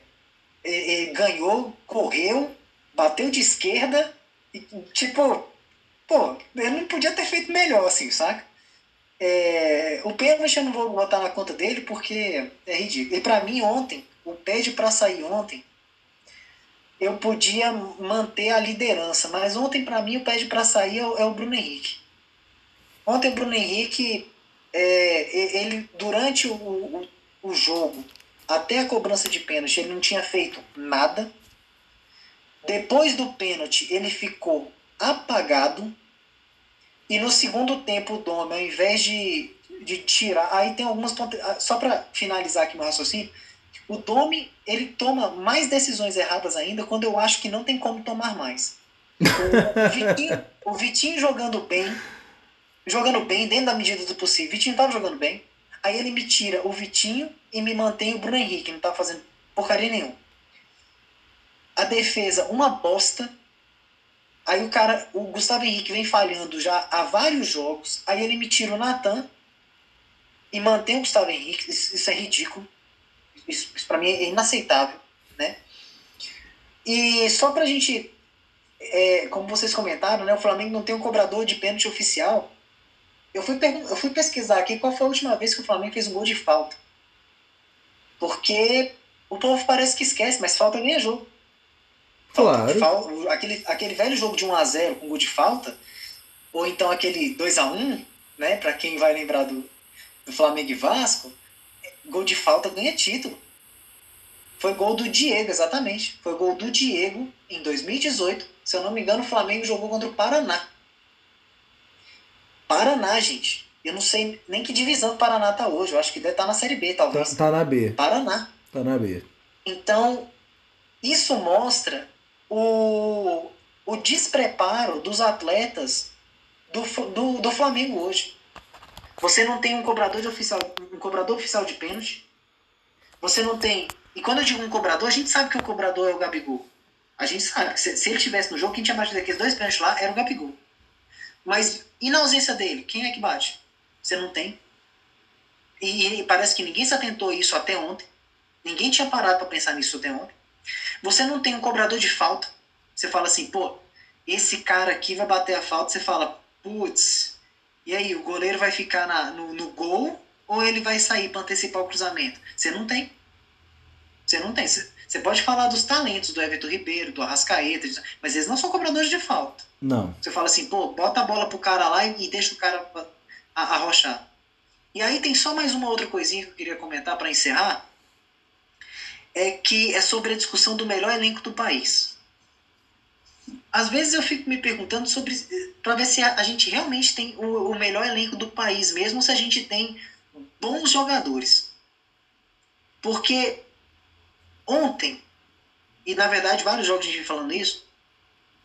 ele ganhou, correu, bateu de esquerda, e, tipo, pô, ele não podia ter feito melhor, assim, saca? É, o pênalti eu não vou botar na conta dele porque é ridículo. E para mim, ontem, o pede para sair ontem eu podia manter a liderança. Mas ontem, para mim, o pede para sair é o, é o, Bruno Henrique. Ontem, o Bruno Henrique, é, ele durante o, o, o, jogo, até a cobrança de pênalti, ele não tinha feito nada. Depois do pênalti, ele ficou apagado. E no segundo tempo, o Dome, ao invés de, de tirar. Aí tem algumas. Só para finalizar aqui meu raciocínio o Domi, ele toma mais decisões erradas ainda quando eu acho que não tem como tomar mais. O Vitinho, o Vitinho jogando bem, jogando bem dentro da medida do possível. O Vitinho tava jogando bem. Aí ele me tira o Vitinho e me mantém o Bruno Henrique, não tá fazendo porcaria nenhuma. A defesa, uma bosta. Aí o cara, o Gustavo Henrique vem falhando já há vários jogos. Aí ele me tira o Natan e mantém o Gustavo Henrique. Isso, isso é ridículo. Isso, isso para mim é inaceitável, né? E só para a gente, é, como vocês comentaram, né, o Flamengo não tem um cobrador de pênalti oficial. Eu fui, eu fui pesquisar aqui qual foi a última vez que o Flamengo fez um gol de falta. Porque o povo parece que esquece, mas falta ganha jogo.
Claro.
Falta, aquele, aquele velho jogo de 1x0 com gol de falta, ou então aquele 2x1, né? Para quem vai lembrar do, do Flamengo e Vasco, gol de falta ganha título. Foi gol do Diego, exatamente. Foi gol do Diego em 2018. Se eu não me engano, o Flamengo jogou contra o Paraná. Paraná, gente. Eu não sei nem que divisão o Paraná tá hoje. Eu acho que deve estar tá na Série B, talvez.
Tá, tá na B.
Paraná.
Tá na B.
Então, isso mostra o, o despreparo dos atletas do, do, do Flamengo hoje. Você não tem um cobrador de oficial, um cobrador oficial de pênalti. Você não tem. E quando eu digo um cobrador, a gente sabe que o cobrador é o Gabigol. A gente sabe que se, se ele estivesse no jogo, quem tinha batido aqueles dois pênaltis lá era o Gabigol. Mas e na ausência dele? Quem é que bate? Você não tem. E, e parece que ninguém se atentou a isso até ontem. Ninguém tinha parado para pensar nisso até ontem. Você não tem um cobrador de falta. Você fala assim, pô, esse cara aqui vai bater a falta. Você fala, putz, e aí, o goleiro vai ficar na, no, no gol ou ele vai sair para antecipar o cruzamento? Você não tem. Você não tem. Você pode falar dos talentos do Everton Ribeiro, do Arrascaeta, mas eles não são cobradores de falta.
Não.
Você fala assim, pô, bota a bola pro cara lá e, e deixa o cara arrochar. E aí tem só mais uma outra coisinha que eu queria comentar para encerrar, é que é sobre a discussão do melhor elenco do país. Às vezes eu fico me perguntando sobre para ver se a, a, gente realmente tem o, o melhor elenco do país, mesmo se a gente tem bons jogadores. Porque ontem, e na verdade vários jogos a gente falando isso,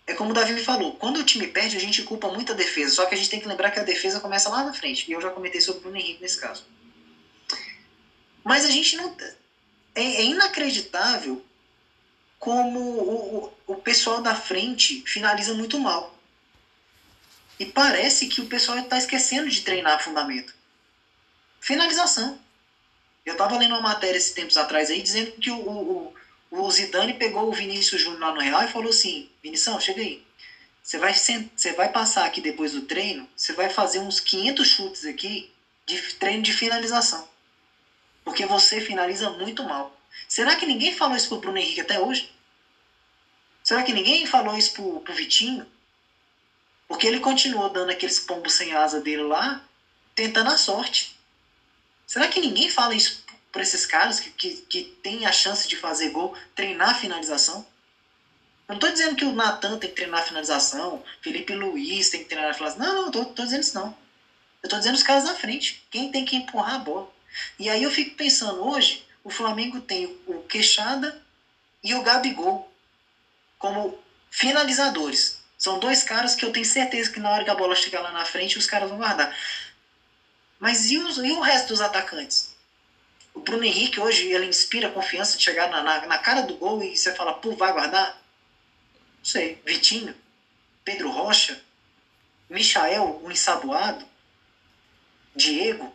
é como o Davi me falou, quando o time perde, a gente culpa muito a defesa. Só que a gente tem que lembrar que a defesa começa lá na frente. E eu já comentei sobre o Bruno Henrique nesse caso. Mas a gente não. É, é inacreditável como o, o, pessoal da frente finaliza muito mal. E parece que o pessoal está esquecendo de treinar fundamento. Finalização. Eu estava lendo uma matéria esses tempos atrás aí dizendo que o, o, o Zidane pegou o Vinícius Júnior lá no Real e falou assim: Vinição, chega aí. Você vai, você vai passar aqui depois do treino, você vai fazer uns 500 chutes aqui de treino de finalização. Porque você finaliza muito mal. Será que ninguém falou isso pro Bruno Henrique até hoje? Será que ninguém falou isso pro, pro Vitinho? Porque ele continuou dando aqueles pombos sem asa dele lá, tentando a sorte. Será que ninguém fala isso por esses caras que, que, que tem a chance de fazer gol, treinar a finalização? Não estou dizendo que o Natan tem que treinar a finalização, Felipe Luiz tem que treinar a finalização. Não, não, tô, tô dizendo isso não. Eu estou dizendo os caras na frente. Quem tem que empurrar a bola. E aí eu fico pensando, hoje, o Flamengo tem o Queixada e o Gabigol como finalizadores. São dois caras que eu tenho certeza que na hora que a bola chegar lá na frente, os caras vão guardar. Mas e, os, e o resto dos atacantes? O Bruno Henrique hoje, ele inspira confiança de chegar na, na, na cara do gol e você fala, pô, vai guardar? Não sei. Vitinho, Pedro Rocha, Michael, o ensaboado, Diego,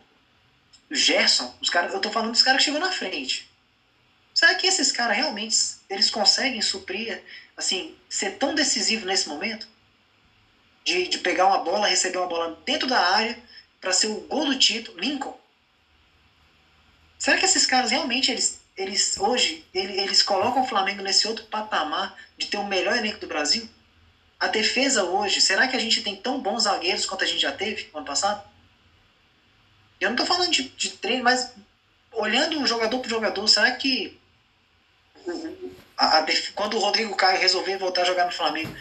Gerson, os cara, eu tô falando dos caras que chegam na frente. Será que esses caras realmente eles conseguem suprir, assim, ser tão decisivo nesse momento? De, de pegar uma bola, receber uma bola dentro da área para ser o gol do título, Lincoln. Será que esses caras realmente eles, eles hoje eles, eles colocam o Flamengo nesse outro patamar de ter o melhor elenco do Brasil? A defesa hoje, será que a gente tem tão bons zagueiros quanto a gente já teve no ano passado? Eu não estou falando de, de treino, mas olhando jogador por jogador, será que a, a, quando o Rodrigo Caio resolver voltar a jogar no Flamengo,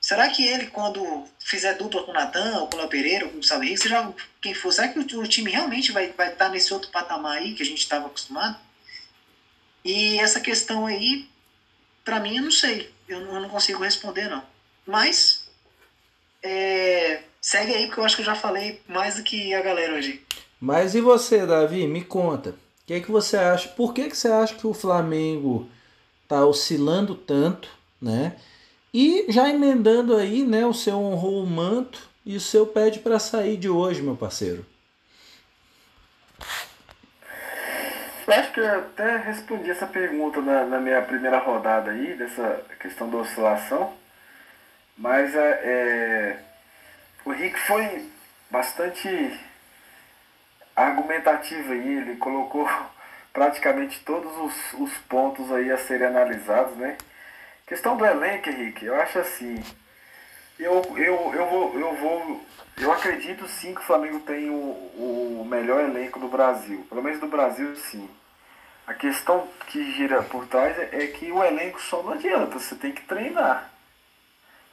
será que ele, quando fizer dupla com o Natan, ou com o Léo Pereira, ou com o Gustavo seja quem for, será que o, o, time realmente vai, vai estar nesse outro patamar aí que a gente estava acostumado? E essa questão aí, para mim, eu não sei. Eu não, eu não consigo responder, não. Mas, é, segue aí, porque eu acho que eu já falei mais do que a galera hoje.
Mas e você, Davi? Me conta que, é que você acha? Por que, que você acha que o Flamengo está oscilando tanto, né? E já emendando aí, né, o seu honrou o manto e o seu pede para sair de hoje, meu parceiro.
Eu acho que eu até respondi essa pergunta na, na minha primeira rodada aí, dessa questão da oscilação. Mas é, é o Rick foi bastante argumentativo aí, ele colocou praticamente todos os, os pontos aí a serem analisados, né? Questão do elenco, Henrique, eu acho assim, Eu, eu, eu, vou, eu vou. Eu acredito sim que o Flamengo tem o, o melhor elenco do Brasil. Pelo menos do Brasil, sim. A questão que gira por trás é, é que o elenco só não adianta, você tem que treinar.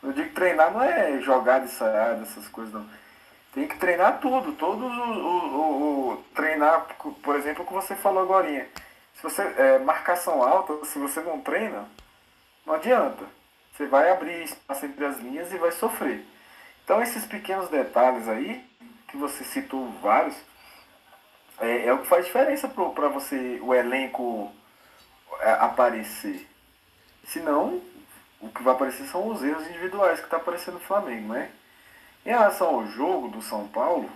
Eu digo treinar não é jogar de ensaiada, essas coisas não. Tem que treinar tudo, todos o, o, o, treinar, por exemplo, o que você falou agora. Se você é, marcação alta, se você não treina, não adianta. Você vai abrir espaço entre as linhas e vai sofrer. Então esses pequenos detalhes aí, que você citou vários, é, é o que faz diferença para você, o elenco é, aparecer. Senão, o que vai aparecer são os erros individuais que está aparecendo no Flamengo, né? Em relação ao jogo do São Paulo,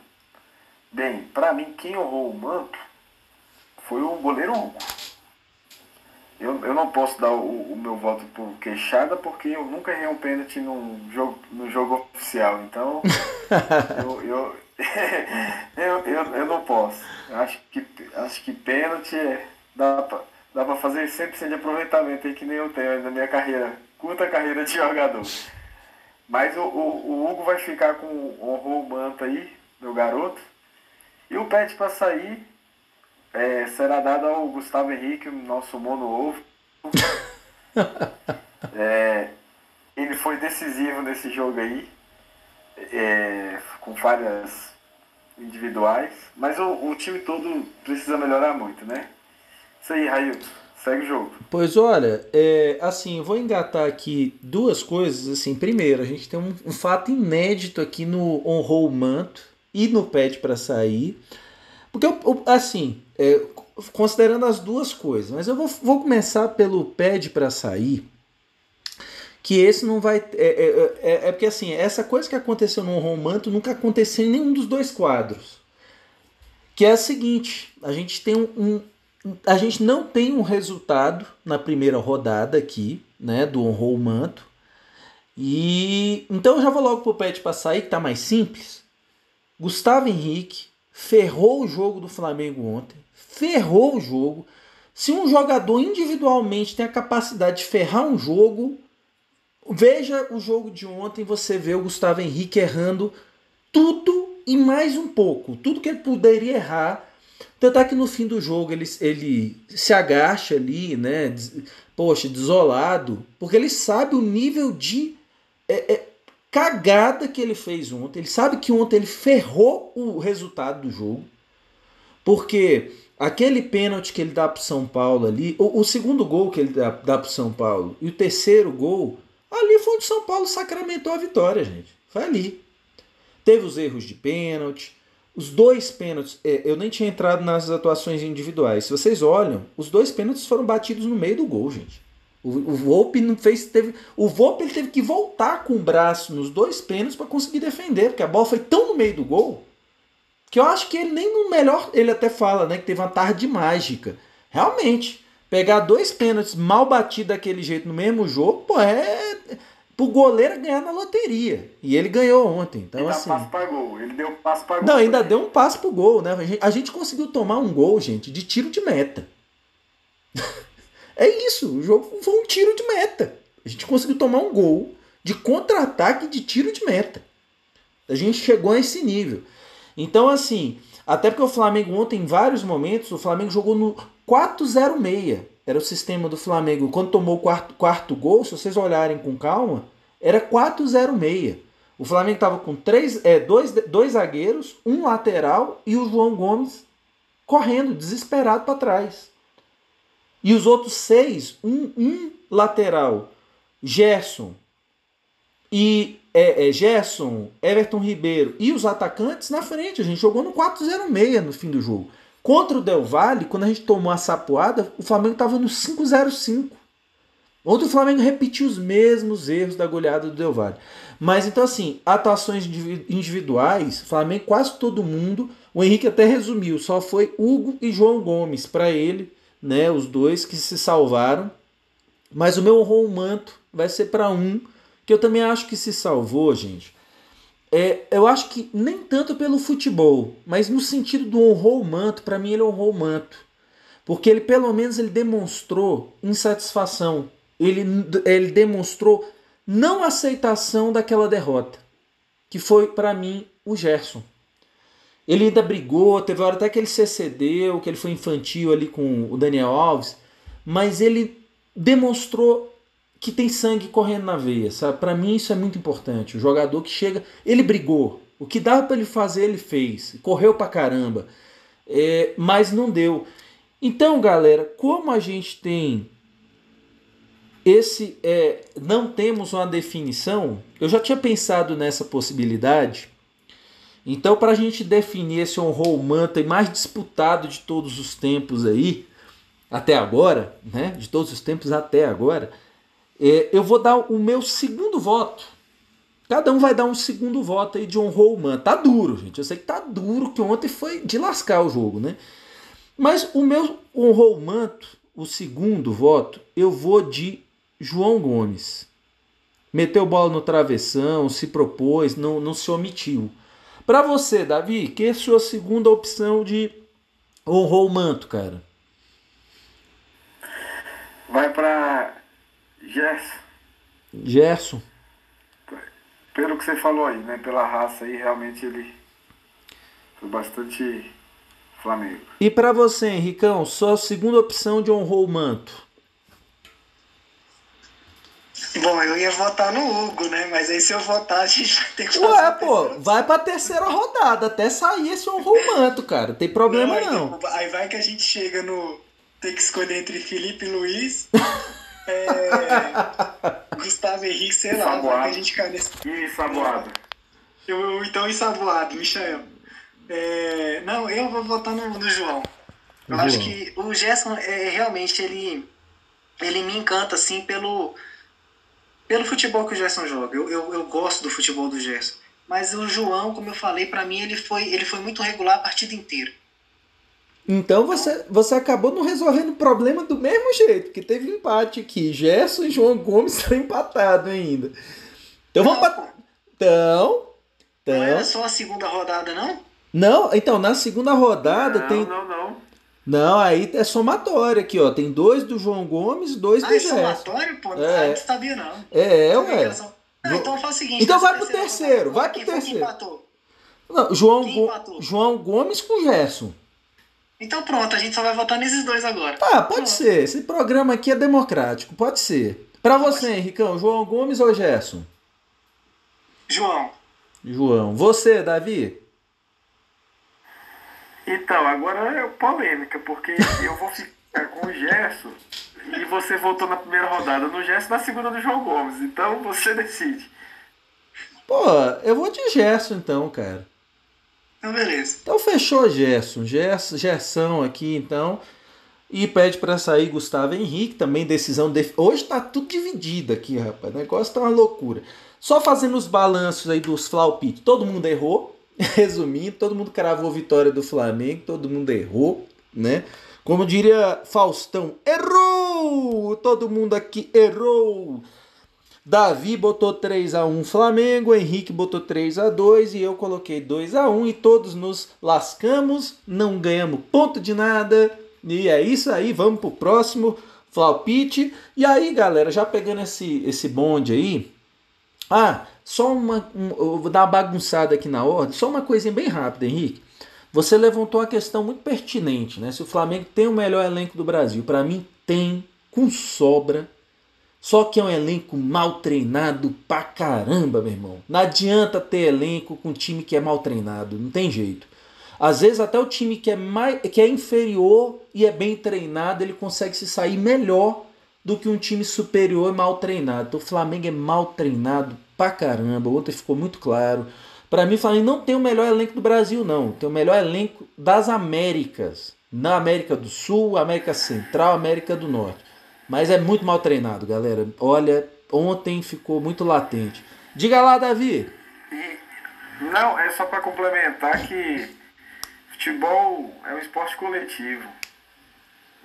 bem, para mim quem honrou o manto foi o goleiro Hugo. Eu, eu não posso dar o, o meu voto por queixada porque eu nunca errei um pênalti no jogo, no jogo oficial. Então, eu, eu, eu, eu, eu, não posso. Acho que, acho que pênalti é, dá pra, dá pra fazer 100% de aproveitamento aí que nem eu tenho na minha carreira curta carreira de jogador. Mas o, o, o Hugo vai ficar com o manto aí, meu garoto. E o pet para sair é, será dado ao Gustavo Henrique, nosso mono ovo. é, ele foi decisivo nesse jogo aí, é, com falhas individuais, mas o, o time todo precisa melhorar muito, né? Isso aí, Railton. Segue o jogo.
Pois olha, é, assim, vou engatar aqui duas coisas. Assim, primeiro, a gente tem um, um fato inédito aqui no honrou o manto e no pede para sair. Porque, assim, é, considerando as duas coisas, mas eu vou, vou começar pelo pede para sair. Que esse não vai. É, é, é, é, porque, assim, essa coisa que aconteceu no honrou o manto nunca aconteceu em nenhum dos dois quadros. Que é a seguinte: a gente tem um a gente não tem um resultado na primeira rodada aqui, né, do honrou o manto. E então eu já vou logo pro pet para sair que tá mais simples. Gustavo Henrique ferrou o jogo do Flamengo ontem, ferrou o jogo. Se um jogador individualmente tem a capacidade de ferrar um jogo, veja o jogo de ontem, você vê o Gustavo Henrique errando tudo e mais um pouco, tudo que ele poderia errar tanto é que no fim do jogo ele, ele se agacha ali, né? Poxa, desolado, porque ele sabe o nível de é, é, cagada que ele fez ontem. Ele sabe que ontem ele ferrou o resultado do jogo. Porque aquele pênalti que ele dá para São Paulo ali, o, o, segundo gol que ele dá, dá para São Paulo e o terceiro gol, ali foi onde São Paulo sacramentou a vitória, gente. Foi ali. Teve os erros de pênalti, os dois pênaltis, é, eu nem tinha entrado nas atuações individuais. Se vocês olham, os dois pênaltis foram batidos no meio do gol, gente. O, o Volpe não fez, teve, o Volpe ele teve que voltar com o braço nos dois pênaltis para conseguir defender, porque a bola foi tão no meio do gol que eu acho que ele nem no melhor, ele até fala, né, que teve uma tarde mágica. Realmente, pegar dois pênaltis mal batidos daquele jeito no mesmo jogo, pô, é pro goleiro ganhar na loteria. E ele ganhou ontem. Então,
ele
assim.
Passo pra gol. Ele deu um passo para gol.
Não, ainda deu um passo pro gol, né? A gente conseguiu tomar um gol, gente, de tiro de meta. é isso. O jogo foi um tiro de meta. A gente conseguiu tomar um gol de contra-ataque de tiro de meta. A gente chegou a esse nível. Então, assim, até porque o Flamengo ontem, em vários momentos, o Flamengo jogou no 4-0-6. Era o sistema do Flamengo. Quando tomou o quarto, quarto gol, se vocês olharem com calma, era 4-0-6. O Flamengo estava com três, é, dois, dois zagueiros, um lateral e o João Gomes correndo, desesperado para trás. E os outros seis, um, um lateral, Gerson e é, é, Gerson, Everton Ribeiro e os atacantes na frente. A gente jogou no 4-0-6 no fim do jogo. Contra o Del Valle, quando a gente tomou a sapoada, o Flamengo estava no 5-0-5. Ontem o Flamengo repetiu os mesmos erros da goleada do Del Valle. Mas então, assim, atuações individuais, Flamengo quase todo mundo. O Henrique até resumiu, só foi Hugo e João Gomes para ele, né? Os dois que se salvaram. Mas o meu honrou manto vai ser para um, que eu também acho que se salvou, gente. É, eu acho que nem tanto pelo futebol, mas no sentido do honrou o manto, para mim ele honrou o manto. Porque ele pelo menos ele demonstrou insatisfação. Ele, ele demonstrou não aceitação daquela derrota, que foi para mim o Gerson. Ele ainda brigou, teve hora até que ele se excedeu, que ele foi infantil ali com o Daniel Alves, mas ele demonstrou que tem sangue correndo na veia, sabe? Para mim isso é muito importante. O jogador que chega, ele brigou, o que dava para ele fazer ele fez, correu para caramba, é, mas não deu. Então, galera, como a gente tem esse, é, não temos uma definição, eu já tinha pensado nessa possibilidade então, para a gente definir esse honrou o manto mais disputado de todos os tempos aí, até agora, né? De todos os tempos até agora, eu vou dar o meu segundo voto. Cada um vai dar um segundo voto aí de honrou o. Tá duro, gente. Eu sei que tá duro, que ontem foi de lascar o jogo, né? Mas o meu honrou o manto, o segundo voto, eu vou de João Gomes. Meteu bola no travessão, se propôs, não, não se omitiu. Para você, Davi, que é a sua segunda opção de honrou o manto, cara?
Vai para Gerson.
Gerson.
Pelo que você falou aí, né? Pela raça aí, realmente ele foi bastante Flamengo.
E para você, Henricão, sua segunda opção de honrou o manto?
Bom, eu ia votar no Hugo, né? Mas aí se eu votar, a gente vai ter que fazer.
Ué, pô, vai pra terceira rodada, até sair esse honrou manto, cara. Tem problema não.
não. Aí vai que a gente chega no. Tem que escolher entre Felipe Luiz. é, Gustavo Henrique, sei lá, vai que a gente cai nesse.
E Saboado.
Eu, eu, então, ensaboado, Michael. É, não, eu vou votar no, no João. Eu João. acho que o Gerson, é, realmente, ele, ele me encanta, assim, pelo pelo futebol que o Gerson joga. Eu, eu, eu gosto do futebol do Gerson. Mas o João, como eu falei, para mim ele foi, ele foi muito regular a partida inteira.
Então você, você acabou não resolvendo o problema do mesmo jeito, que teve empate aqui. Gerson e João Gomes estão empatados ainda. Então vamos para. Então,
então. Não era só a segunda rodada, não?
Não, então na segunda rodada
não,
tem.
Não, não.
Não, aí é somatório aqui, ó. Tem dois do João Gomes dois
ah,
do
é
Gerson.
somatório, pô? É. Ah, não sabia, não.
É, ué.
Não, então faz o seguinte.
Então vai pro terceiro, vai pro terceiro. Não, João, Go... João Gomes com Gerson.
Então pronto, a gente só vai votar nesses dois agora.
Tá, pode pronto. ser. Esse programa aqui é democrático, pode ser. Pra você, Henricão, João Gomes ou Gerson?
João.
João. Você, Davi?
Então, agora é polêmica, porque eu vou ficar com o Gerson e você votou na primeira rodada no Gerson na segunda do João Gomes. Então você decide.
Pô, eu vou de Gerson então, cara.
Então beleza.
Então fechou Gerson. Gerson, Gerson aqui então. E pede para sair Gustavo Henrique, também decisão. De... Hoje tá tudo dividido aqui, rapaz. O negócio tá uma loucura. Só fazendo os balanços aí dos Flaupit. Todo mundo errou. Resumindo, todo mundo cravou vitória do Flamengo, todo mundo errou, né? Como diria Faustão, errou! Todo mundo aqui errou! Davi botou 3 a 1 Flamengo, Henrique botou 3 a 2 e eu coloquei 2 a 1 e todos nos lascamos, não ganhamos ponto de nada. E é isso aí, vamos pro próximo Flaupite. E aí, galera, já pegando esse esse bonde aí, ah, só uma. Um, eu vou dar uma bagunçada aqui na ordem. Só uma coisinha bem rápida, Henrique. Você levantou uma questão muito pertinente, né? Se o Flamengo tem o melhor elenco do Brasil. Para mim, tem, com sobra. Só que é um elenco mal treinado pra caramba, meu irmão. Não adianta ter elenco com time que é mal treinado. Não tem jeito. Às vezes até o time que é, mais, que é inferior e é bem treinado, ele consegue se sair melhor do que um time superior e mal treinado. Então, o Flamengo é mal treinado pra caramba. Ontem ficou muito claro. Para mim, o Flamengo não tem o melhor elenco do Brasil, não. Tem o melhor elenco das Américas. Na América do Sul, América Central, América do Norte. Mas é muito mal treinado, galera. Olha, ontem ficou muito latente. Diga lá, Davi.
Não, é só para complementar que futebol é um esporte coletivo.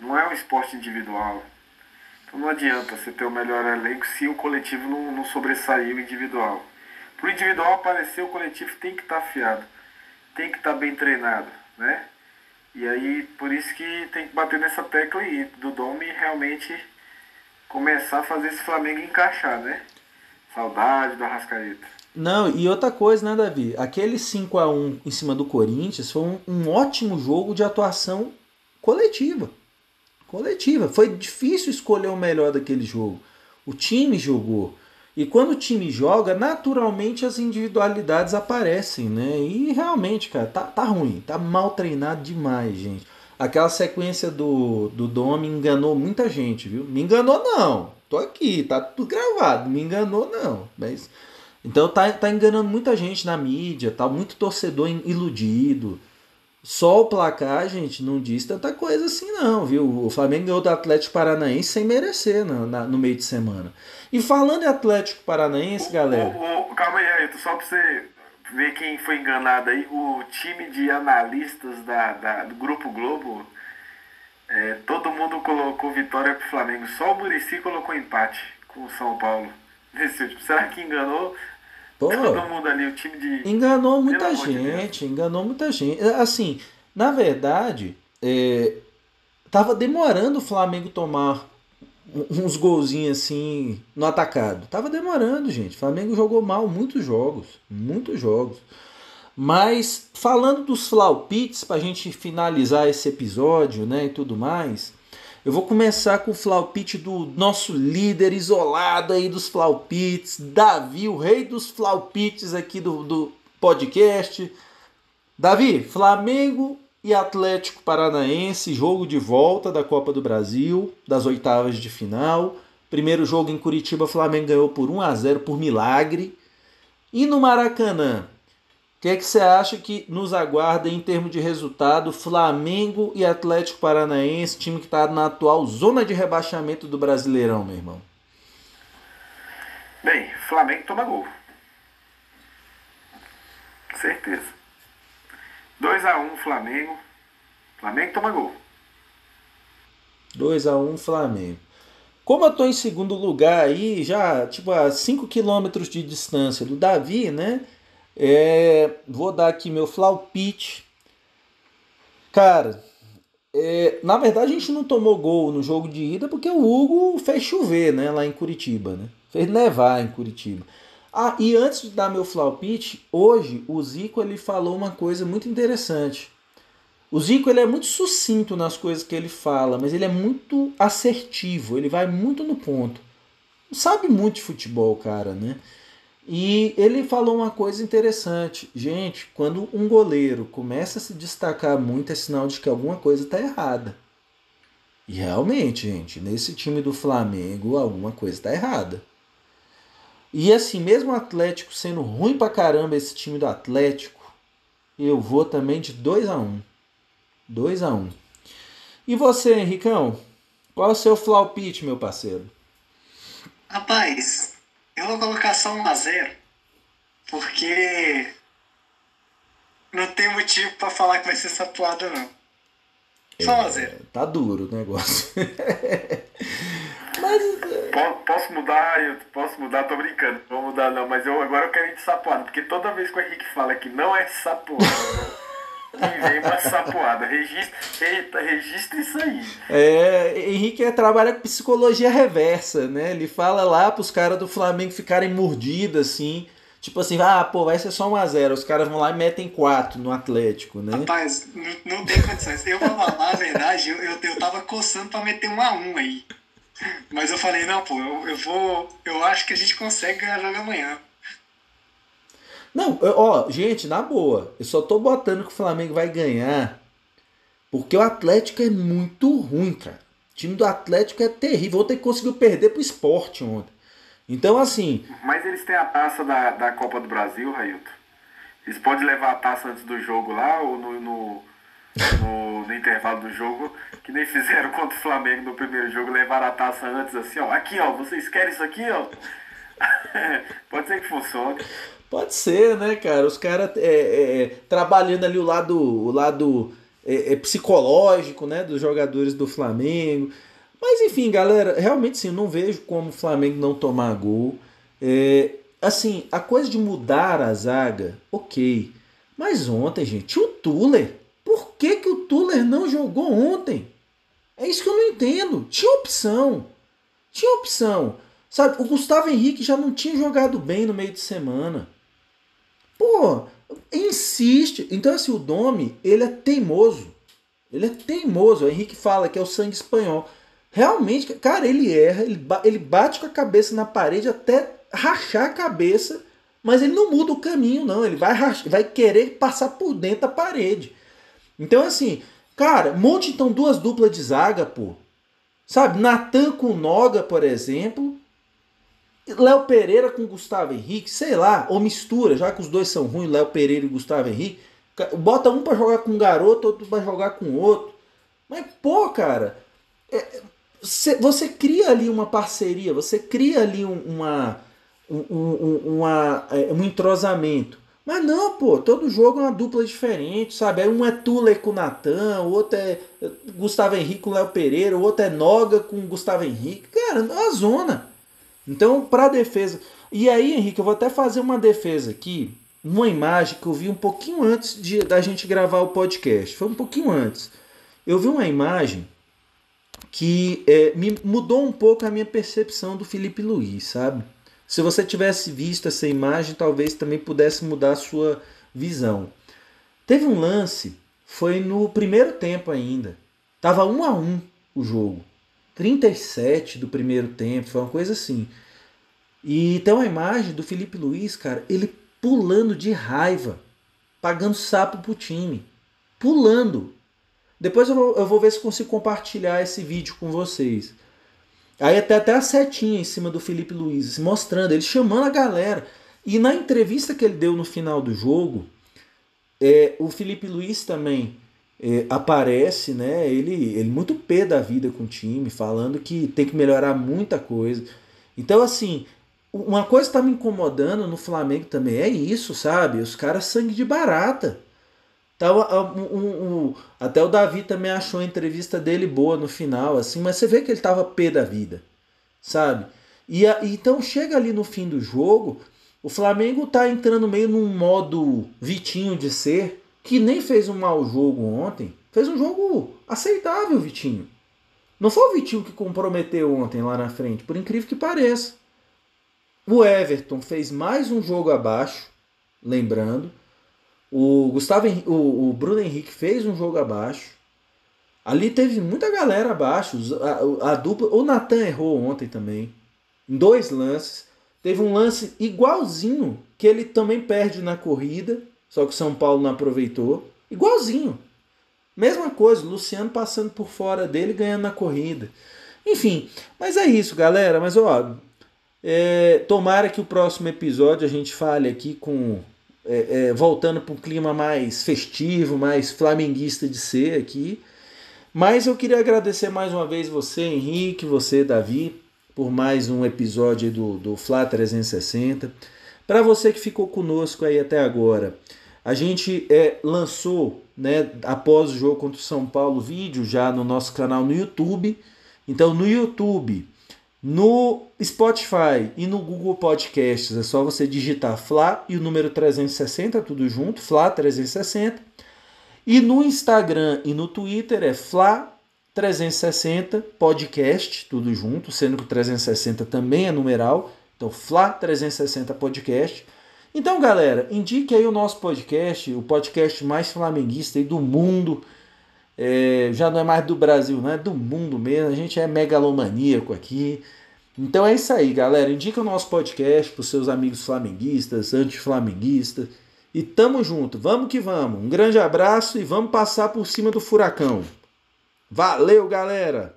Não é um esporte individual. Não adianta você ter o melhor elenco se o coletivo não, não sobressair o individual. Para o individual aparecer, o coletivo tem que estar tá afiado, tem que estar tá bem treinado, né? E aí, por isso que tem que bater nessa tecla aí, do Domi realmente começar a fazer esse Flamengo encaixar, né? Saudade do Arrascaeta.
Não, e outra coisa, né, Davi? Aquele 5 a 1 em cima do Corinthians foi um, um ótimo jogo de atuação coletiva. Coletiva. Foi difícil escolher o melhor daquele jogo. O time jogou. E quando o time joga, naturalmente as individualidades aparecem, né? E realmente, cara, tá, tá ruim, tá mal treinado demais, gente. Aquela sequência do, do Dom me enganou muita gente, viu? Me enganou não. Tô aqui, tá tudo gravado. Me enganou não. Mas então tá, tá enganando muita gente na mídia, tá muito torcedor iludido. Só o placar, gente, não diz tanta coisa assim, não, viu? O Flamengo ganhou do Atlético Paranaense sem merecer no, na, no meio de semana. E falando em Atlético Paranaense,
o,
galera.
O, o, calma aí, Ayrton, só pra você ver quem foi enganado aí. O time de analistas da, da do Grupo Globo, é, todo mundo colocou vitória pro Flamengo. Só o Murici colocou empate com o São Paulo. Nesse, tipo, será que enganou? Pô, Todo mundo ali, o time de.
Enganou muita gente, de enganou muita gente. Assim, na verdade, é, tava demorando o Flamengo tomar uns golzinhos assim no atacado. Tava demorando, gente. O Flamengo jogou mal muitos jogos, muitos jogos. Mas falando dos Flaupits, para a gente finalizar esse episódio, né, e tudo mais, eu vou começar com o flaupite do nosso líder isolado aí dos flaupites, Davi, o rei dos flaupites aqui do, do podcast. Davi, Flamengo e Atlético Paranaense, jogo de volta da Copa do Brasil, das oitavas de final. Primeiro jogo em Curitiba, Flamengo ganhou por 1 a 0 por milagre. E no Maracanã, que é que você acha que nos aguarda em termos de resultado Flamengo e Atlético Paranaense, time que está na atual zona de rebaixamento do Brasileirão, meu irmão?
Bem, Flamengo toma gol. Certeza. 2x1 um, Flamengo. Flamengo toma gol.
2x1 um, Flamengo. Como eu tô em segundo lugar aí, já tipo a 5 km de distância do Davi, né? É, vou dar aqui meu flaupite. Cara, é, na verdade a gente não tomou gol no jogo de ida porque o Hugo fez chover, né, lá em Curitiba, né? Fez nevar em Curitiba. Ah, e antes de dar meu flaupite, hoje o Zico ele falou uma coisa muito interessante. O Zico ele é muito sucinto nas coisas que ele fala, mas ele é muito assertivo, ele vai muito no ponto. Sabe muito de futebol, cara, né? E ele falou uma coisa interessante. Gente, quando um goleiro começa a se destacar muito, é sinal de que alguma coisa está errada. E realmente, gente, nesse time do Flamengo, alguma coisa está errada. E assim, mesmo o Atlético sendo ruim pra caramba, esse time do Atlético, eu vou também de 2 a 1 um. 2 a 1 um. E você, Henricão? Qual é o seu flaupite, meu parceiro?
Rapaz, eu vou colocar só um a zero, porque não tem motivo para falar que vai ser sapuado, não. Só um a zero. É,
tá duro o negócio.
mas... Posso mudar? Eu posso mudar? Tô brincando. Não vou mudar não, mas eu agora eu quero ir de sapuado, porque toda vez que o Henrique fala que não é sapuado... E vem uma sapoada. Registra, eita, registra isso aí.
É, Henrique é, trabalha com psicologia reversa, né? Ele fala lá pros caras do Flamengo ficarem mordidos, assim. Tipo assim, ah, pô, vai ser só 1x0. Os caras vão lá e metem 4 no Atlético, né?
Rapaz, não, não tem condições. Eu vou falar a verdade, eu, eu, eu tava coçando pra meter 1x1 aí. Mas eu falei, não, pô, eu, eu vou. Eu acho que a gente consegue ganhar jogo amanhã.
Não, ó, gente, na boa, eu só tô botando que o Flamengo vai ganhar porque o Atlético é muito ruim, cara. O time do Atlético é terrível. Ontem conseguiu perder pro esporte ontem. Então, assim.
Mas eles têm a taça da, da Copa do Brasil, Railton. Eles podem levar a taça antes do jogo lá ou no, no, no, no intervalo do jogo, que nem fizeram contra o Flamengo no primeiro jogo, levaram a taça antes assim, ó. Aqui, ó, vocês querem isso aqui, ó? Pode ser que funcione.
Pode ser, né, cara? Os caras é, é, é, trabalhando ali o lado, o lado é, é, psicológico, né, dos jogadores do Flamengo. Mas enfim, galera, realmente sim, não vejo como o Flamengo não tomar gol. É, assim, a coisa de mudar a zaga, ok. Mas ontem, gente, o Tuller. Que, que o Tuller não jogou ontem? É isso que eu não entendo. Tinha opção. Tinha opção. Sabe, o Gustavo Henrique já não tinha jogado bem no meio de semana. Pô, insiste. Então, assim, o Domi, ele é teimoso. Ele é teimoso. O Henrique fala que é o sangue espanhol. Realmente, cara, ele erra, ele, bate com a cabeça na parede até rachar a cabeça, mas ele não muda o caminho, não. Ele vai, vai querer passar por dentro da parede. Então, assim, cara, monte então duas duplas de zaga, pô. Sabe, Natan com Noga, por exemplo. Léo Pereira com Gustavo Henrique, sei lá, ou mistura, já que os dois são ruins, Léo Pereira e Gustavo Henrique. Bota um para jogar com um garoto, outro para jogar com outro. Mas, pô, cara, é, você, você, cria ali uma parceria, você cria ali um, uma, um, um, uma, é, um entrosamento. Mas não, pô, todo jogo é uma dupla diferente, sabe? Aí um é Tuller com Natan, o outro é Gustavo Henrique com Léo Pereira, o outro é Noga com Gustavo Henrique. Cara, é uma zona. Então, para defesa. E aí, Henrique, eu vou até fazer uma defesa aqui, uma imagem que eu vi um pouquinho antes de, da gente gravar o podcast. Foi um pouquinho antes. Eu vi uma imagem que é, me mudou um pouco a minha percepção do Felipe Luiz, sabe? Se você tivesse visto essa imagem, talvez também pudesse mudar a sua visão. Teve um lance, foi no primeiro tempo ainda. Tava um a um o jogo. 37 do primeiro tempo, foi uma coisa assim. E tem uma imagem do Felipe Luiz, cara, ele pulando de raiva, pagando sapo pro time. Pulando. Depois eu vou, eu vou ver se consigo compartilhar esse vídeo com vocês. Aí até, até a setinha em cima do Felipe Luiz, mostrando, ele chamando a galera. E na entrevista que ele deu no final do jogo, é, o Felipe Luiz também é, aparece, né? Ele, ele muito pé da vida com o time, falando que tem que melhorar muita coisa. Então, assim, uma coisa que tá me incomodando no Flamengo também é isso, sabe? Os caras sangue de barata. Tava, um, um, um, até o Davi também achou a entrevista dele boa no final, assim, mas você vê que ele tava pé da vida, sabe? E a, então chega ali no fim do jogo, o Flamengo tá entrando meio num modo Vitinho de ser, que nem fez um mau jogo ontem, fez um jogo aceitável, Vitinho. Não foi o Vitinho que comprometeu ontem lá na frente, por incrível que pareça. O Everton fez mais um jogo abaixo, lembrando. O Gustavo o, o Bruno Henrique fez um jogo abaixo. Ali teve muita galera abaixo. A, a dupla. O Natan errou ontem também. Em dois lances. Teve um lance igualzinho que ele também perde na corrida. Só que o São Paulo não aproveitou. Igualzinho. Mesma coisa, Luciano passando por fora dele ganhando na corrida. Enfim, mas é isso, galera. Mas ó, é, tomara que o próximo episódio a gente fale aqui com. É, é, voltando para um clima mais festivo, mais flamenguista de ser aqui. Mas eu queria agradecer mais uma vez você, Henrique, você, Davi, por mais um episódio do, do Fla 360. Para você que ficou conosco aí até agora, a gente é, lançou, né, após o jogo contra o São Paulo, vídeo já no nosso canal no YouTube. Então, no YouTube, no Spotify e no Google Podcasts, é só você digitar Fla e o número 360, tudo junto, Fla 360. E no Instagram e no Twitter é Fla 360 Podcast, tudo junto, sendo que o 360 também é numeral. Então, Fla 360 Podcast. Então, galera, indique aí o nosso podcast, o podcast mais flamenguista do mundo. É, já não é mais do Brasil, não é do mundo mesmo. A gente é megalomaníaco aqui. Então é isso aí, galera. Indica o nosso podcast para seus amigos flamenguistas, anti-flamenguistas E tamo junto, vamos que vamos. Um grande abraço e vamos passar por cima do furacão. Valeu, galera!